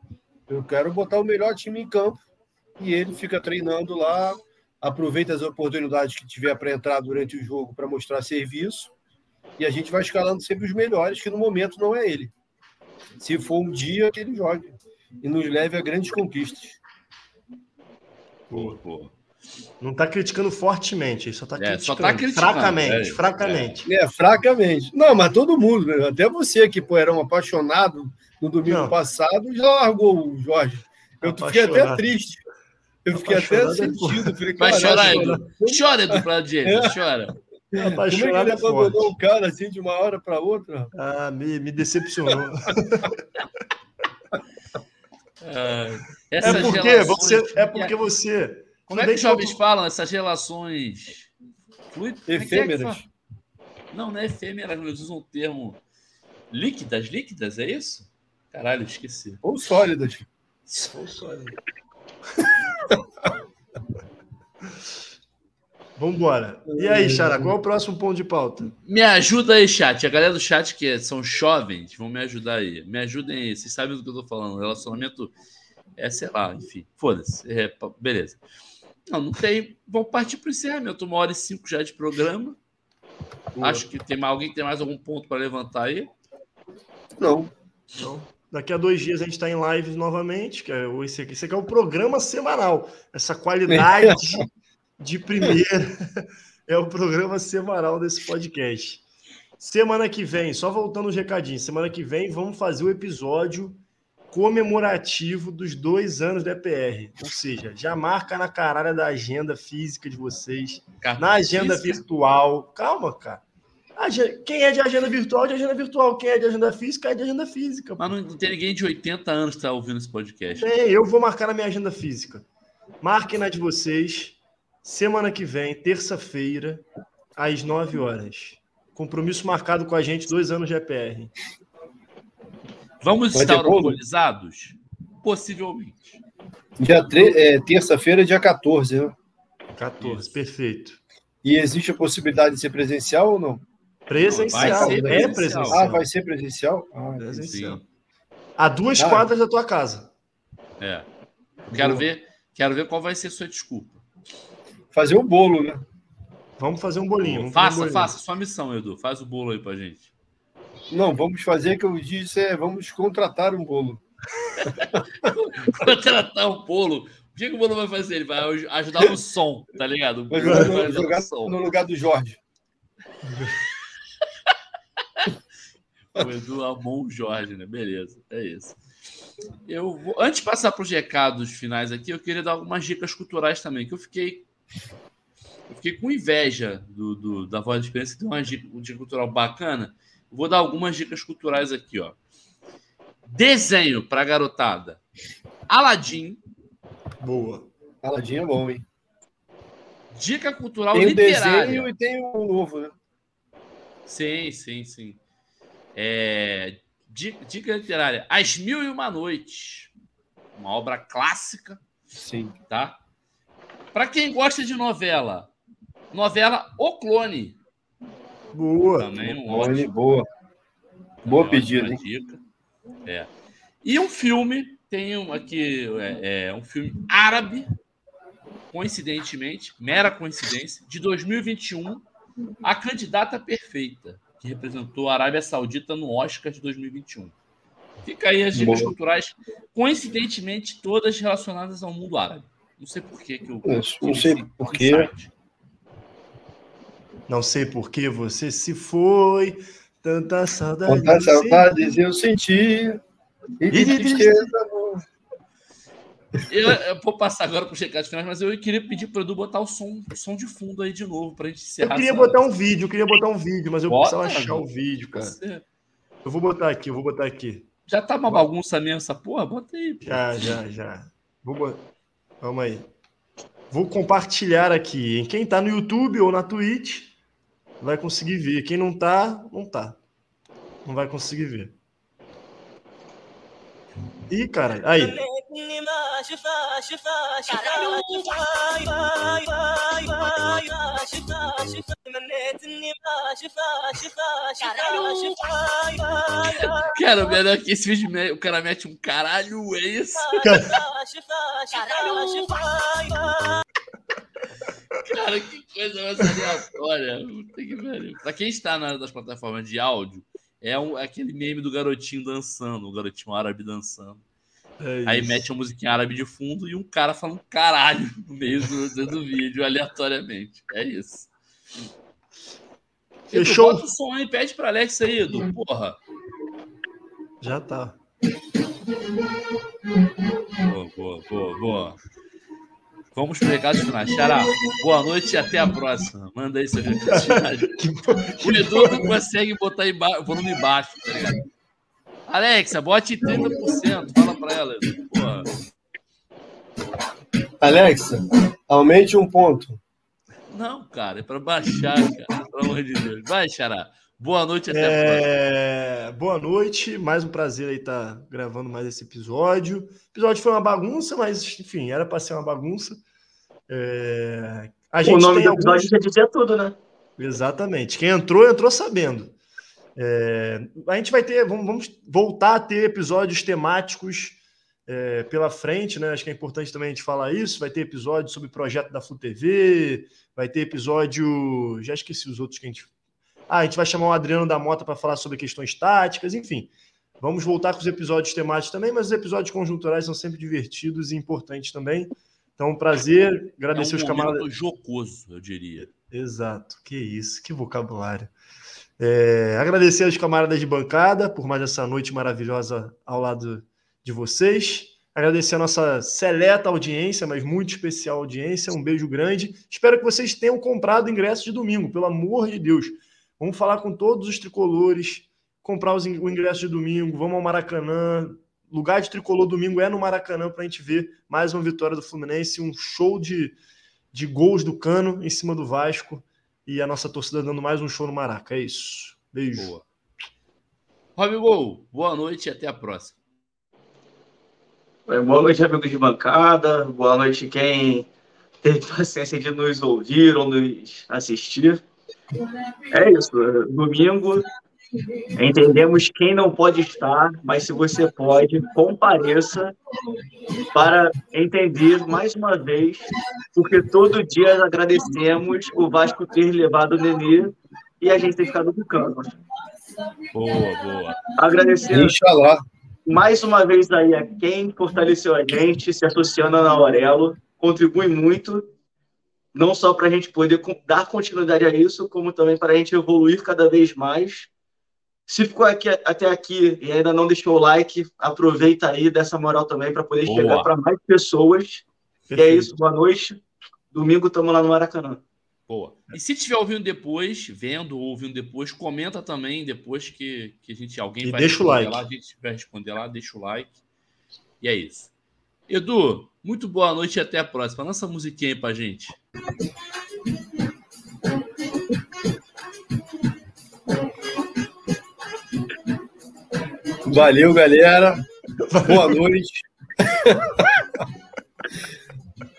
Eu quero botar o melhor time em campo e ele fica treinando lá, aproveita as oportunidades que tiver para entrar durante o jogo para mostrar serviço e a gente vai escalando sempre os melhores, que no momento não é ele. Se for um dia que ele jogue e nos leve a grandes conquistas. Pô. Não tá criticando fortemente, ele só tá É, criticando. tá criticando, fracamente, é, fracamente. É, fracamente. Não, mas todo mundo, né? até você que pô, era um apaixonado no domingo Não. passado, já largou o Jorge. Eu fiquei até Apaixonado. triste. Eu fiquei até é sentido. Falei, Vai "Caralho, chorar, mano." Edu. Chora, Edu, pra James, chora. Como é que Apaixonado ele é forte. abandonou o cara assim de uma hora para outra? Ah, me, me decepcionou. Ah, É porque relações- você. É porque você. Como é que os jovens falam essas relações fluid... como é é Efêmeras. Não, não é efêmeras, eles usam o termo líquidas, líquidas, é isso? Caralho, esqueci. Ou sólidas. Vambora. E aí, Xara, qual é o próximo ponto de pauta? Me ajuda aí, chat. A galera do chat que são jovens vão me ajudar aí. Me ajudem aí. Vocês sabem do que eu tô falando. Relacionamento é, sei lá, enfim. Foda-se. É, beleza. Não, não tem. Vamos partir para o encerramento. Uma hora e cinco já de programa. Acho que tem mais, alguém que tem mais algum ponto para levantar aí. Não. Então, daqui a dois dias a gente está em lives novamente. Que é, o- esse, aqui, esse aqui é o programa semanal. Essa qualidade de primeira é o programa semanal desse podcast. Semana que vem, só voltando os recadinhos, semana que vem vamos fazer o episódio comemorativo dos dois anos da EPR. Ou seja, já marca na caralho da agenda física de vocês, na agenda Física. virtual. Calma, cara. Quem é de agenda virtual, de agenda virtual. Quem é de agenda física, é de agenda física. Mas não, tem ninguém de 80 anos que está ouvindo esse podcast. Tem, eu vou marcar na minha agenda física. Marquem na de vocês. Semana que vem, terça-feira, às 9 horas. Compromisso marcado com a gente, dois anos de EPR. Vamos Vai estar organizados? Possivelmente. Dia tre- é, terça-feira, dia 14, né? 14, Isso. perfeito. E existe a possibilidade de ser presencial ou não? Presencial, Vai ser é presencial. presencial. Ah, vai ser presencial? Ah, Presencial. Sim. A duas Ah. quadras da tua casa. É. Quero Boa. ver, quero ver qual vai ser sua desculpa. fazer o bolo, né? Vamos fazer um bolinho. vamos fazer um Faça, bolinho. faça sua missão, Edu. Faz o bolo aí pra gente. Não, vamos fazer que eu disse é vamos contratar um bolo. Contratar um bolo. O que, que o bolo vai fazer? Ele vai aj- ajudar no som, tá ligado? O Vai bolo jogar vai no, jogar no som. no lugar do Jorge. O Edu amou o Jorge, né? Beleza, é isso. Eu vou... Antes de passar para os recados finais aqui, eu queria dar algumas dicas culturais também, que eu fiquei. Eu fiquei com inveja do, do- da Voz da Experiência, que tem uma dica, uma dica cultural bacana. Eu vou dar algumas dicas culturais aqui, ó. Desenho para garotada. Aladim, Boa. Aladinho é bom, hein? dica cultural Tem o literária. desenho e tem o novo, né? Sim, sim, sim. É, di- dica literária. As Mil e Uma Noites. Uma obra clássica, Sim. tá? Para quem gosta de novela, novela O Clone. Boa. Também um Olha, ótimo. boa. Boa pedida, dica. É. E um filme, tem um aqui, é, é um filme árabe, coincidentemente, mera coincidência, de 2021, A Candidata Perfeita, que representou a Arábia Saudita no Oscar de 2021. Fica aí as dicas Boa. culturais, coincidentemente, todas relacionadas ao mundo árabe. Não sei por que, que eu. Eu tive Não sei por quê. insight. Não sei por que você se foi. Tanta saudade. Quantas você- saudades eu senti. E de tristeza. Eu, eu vou passar agora para os recados finais, mas eu queria pedir para o Edu botar o som, o som de fundo aí de novo, para a gente Eu encerrar. queria essa- botar um vídeo, eu queria botar um vídeo, mas eu Bota, precisava achar o vídeo, cara. Você- Eu vou botar aqui, eu vou botar aqui. Já tá uma bagunça mesmo essa porra? Bota aí. pô. Já, já, já. Vou botar. Calma aí. Vou compartilhar aqui. Em quem tá no YouTube ou na Twitch vai conseguir ver. Quem não tá, não tá. Não vai conseguir ver. Ih, cara, aí. مني ما شفا شفا شفا شفا شفا شفا شفا منيت اني ما شفا شفا شفا شفا Cara, o melhor é que esse vídeo me- o cara mete um caralho, é isso? شفا شفا شفا Cara, que coisa mais aleatória. Puta que pariu. Pra quem está na- nas plataformas de áudio, é, um- é aquele meme do garotinho dançando, o garotinho árabe dançando. É Aí mete uma musiquinha árabe de fundo e um cara falando caralho no meio do, do vídeo, aleatoriamente. É isso. Fechou? Bota o som aí, pede pra Alex aí, Edu. Porra. Já tá. Boa, boa, boa, boa. Vamos para recados finais. Xará, boa noite e até a próxima. Manda aí seus recados finais. O Edu não consegue botar ba... volume baixo, tá ligado? Alexa, bote 30%. Fala pra ela. Edu. Porra. Alexa, aumente um ponto. Não, cara, é pra baixar, cara. Pelo amor de Deus. Vai, Xará. Boa noite até a próxima. É, Boa noite, mais um prazer aí estar gravando mais esse episódio. O episódio foi uma bagunça, mas enfim, era para ser uma bagunça. É, A O gente nome tem do alguns... episódio já dizia tudo, né? Exatamente. Quem entrou, entrou sabendo. É, a gente vai ter, vamos, vamos voltar a ter episódios temáticos é, pela frente, né? Acho que é importante também a gente falar isso. Vai ter episódio sobre o projeto da Flu TV, vai ter episódio. Já esqueci os outros que a gente. Ah, a gente vai chamar o Adriano da Mota para falar sobre questões táticas, enfim. Vamos voltar com os episódios temáticos também, mas os episódios conjunturais são sempre divertidos e importantes também. Então, um prazer, É agradecer um os camaradas. jocoso, eu diria. Exato, que isso, que vocabulário. É, agradecer aos camaradas de bancada por mais essa noite maravilhosa ao lado de vocês. Agradecer a nossa seleta audiência, mas muito especial audiência. Um beijo grande. Espero que vocês tenham comprado ingresso de domingo, pelo amor de Deus. Vamos falar com todos os tricolores, comprar os o ingresso de domingo, vamos ao Maracanã. Lugar de tricolor domingo é no Maracanã para a gente ver mais uma vitória do Fluminense, um show de, de gols do Cano em cima do Vasco e a nossa torcida dando mais um show no Maraca. É isso. Beijo. Boa. Robigol, boa noite e até a próxima. É, Boa noite, amigos de bancada. Boa noite, quem teve paciência de nos ouvir ou nos assistir. É isso. é, Domingo, entendemos quem não pode estar, mas se você pode, compareça para entender mais uma vez, porque todo dia agradecemos o Vasco ter levado o Nenê e a gente ter ficado no campo. Boa, boa. Agradecer Inxalá. Mais uma vez aí a quem fortaleceu a gente, se associando na Aurelo, contribui muito, não só para a gente poder dar continuidade a isso, como também para a gente evoluir cada vez mais. Se ficou aqui, até aqui e ainda não deixou o like, aproveita aí dessa moral também para poder Boa. chegar para mais pessoas. E é Perfeito. isso, boa noite. Domingo estamos lá no Maracanã. Boa. E se estiver ouvindo depois, vendo ou ouvindo depois, comenta também depois que, que a gente alguém E vai deixa o responder like. lá, a gente vai responder lá, deixa o like. E é isso. Edu, muito boa noite e até a próxima. Lança a musiquinha aí pra gente. Valeu, galera. Boa noite.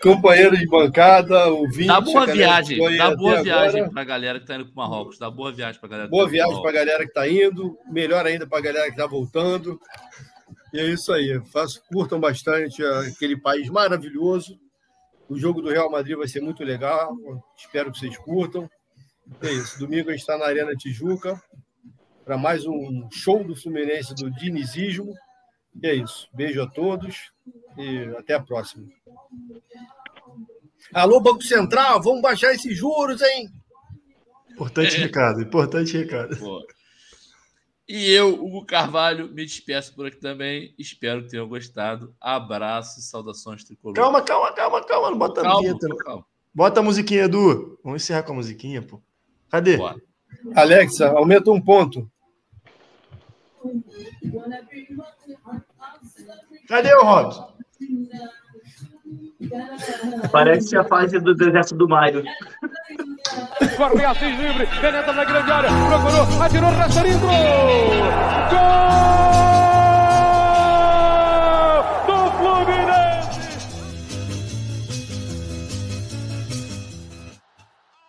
Companheiro de bancada, ouvinte. Dá boa a galera viagem, dá boa viagem agora. pra galera que tá indo pro Marrocos. Dá boa viagem pra galera. que Boa tá viagem para a galera que está indo, melhor ainda para a galera que está voltando. E é isso aí. Faço, curtam bastante aquele país maravilhoso. O jogo do Real Madrid vai ser muito legal. Espero que vocês curtam. É isso. Domingo a gente está na Arena Tijuca para mais um show do Fluminense do Dinizismo. E é isso. Beijo a todos e até a próxima. Alô, Banco Central, vamos baixar esses juros, hein? Importante É. recado, importante recado. Boa. E eu, Hugo Carvalho, me despeço por aqui também. Espero que tenham gostado. Abraço e saudações tricolor. Calma, calma, calma, calma. Não bota a calma, vinheta, não. calma. Bota a musiquinha, Edu. Vamos encerrar com a musiquinha, pô. Cadê? Bora. Alexa, aumenta um ponto. Cadê o Robson? Parece a fase do deserto do Mário. Corre Assis livre, penetra na grande área, procurou, atirou, Rasterinho! Gol do Fluminense!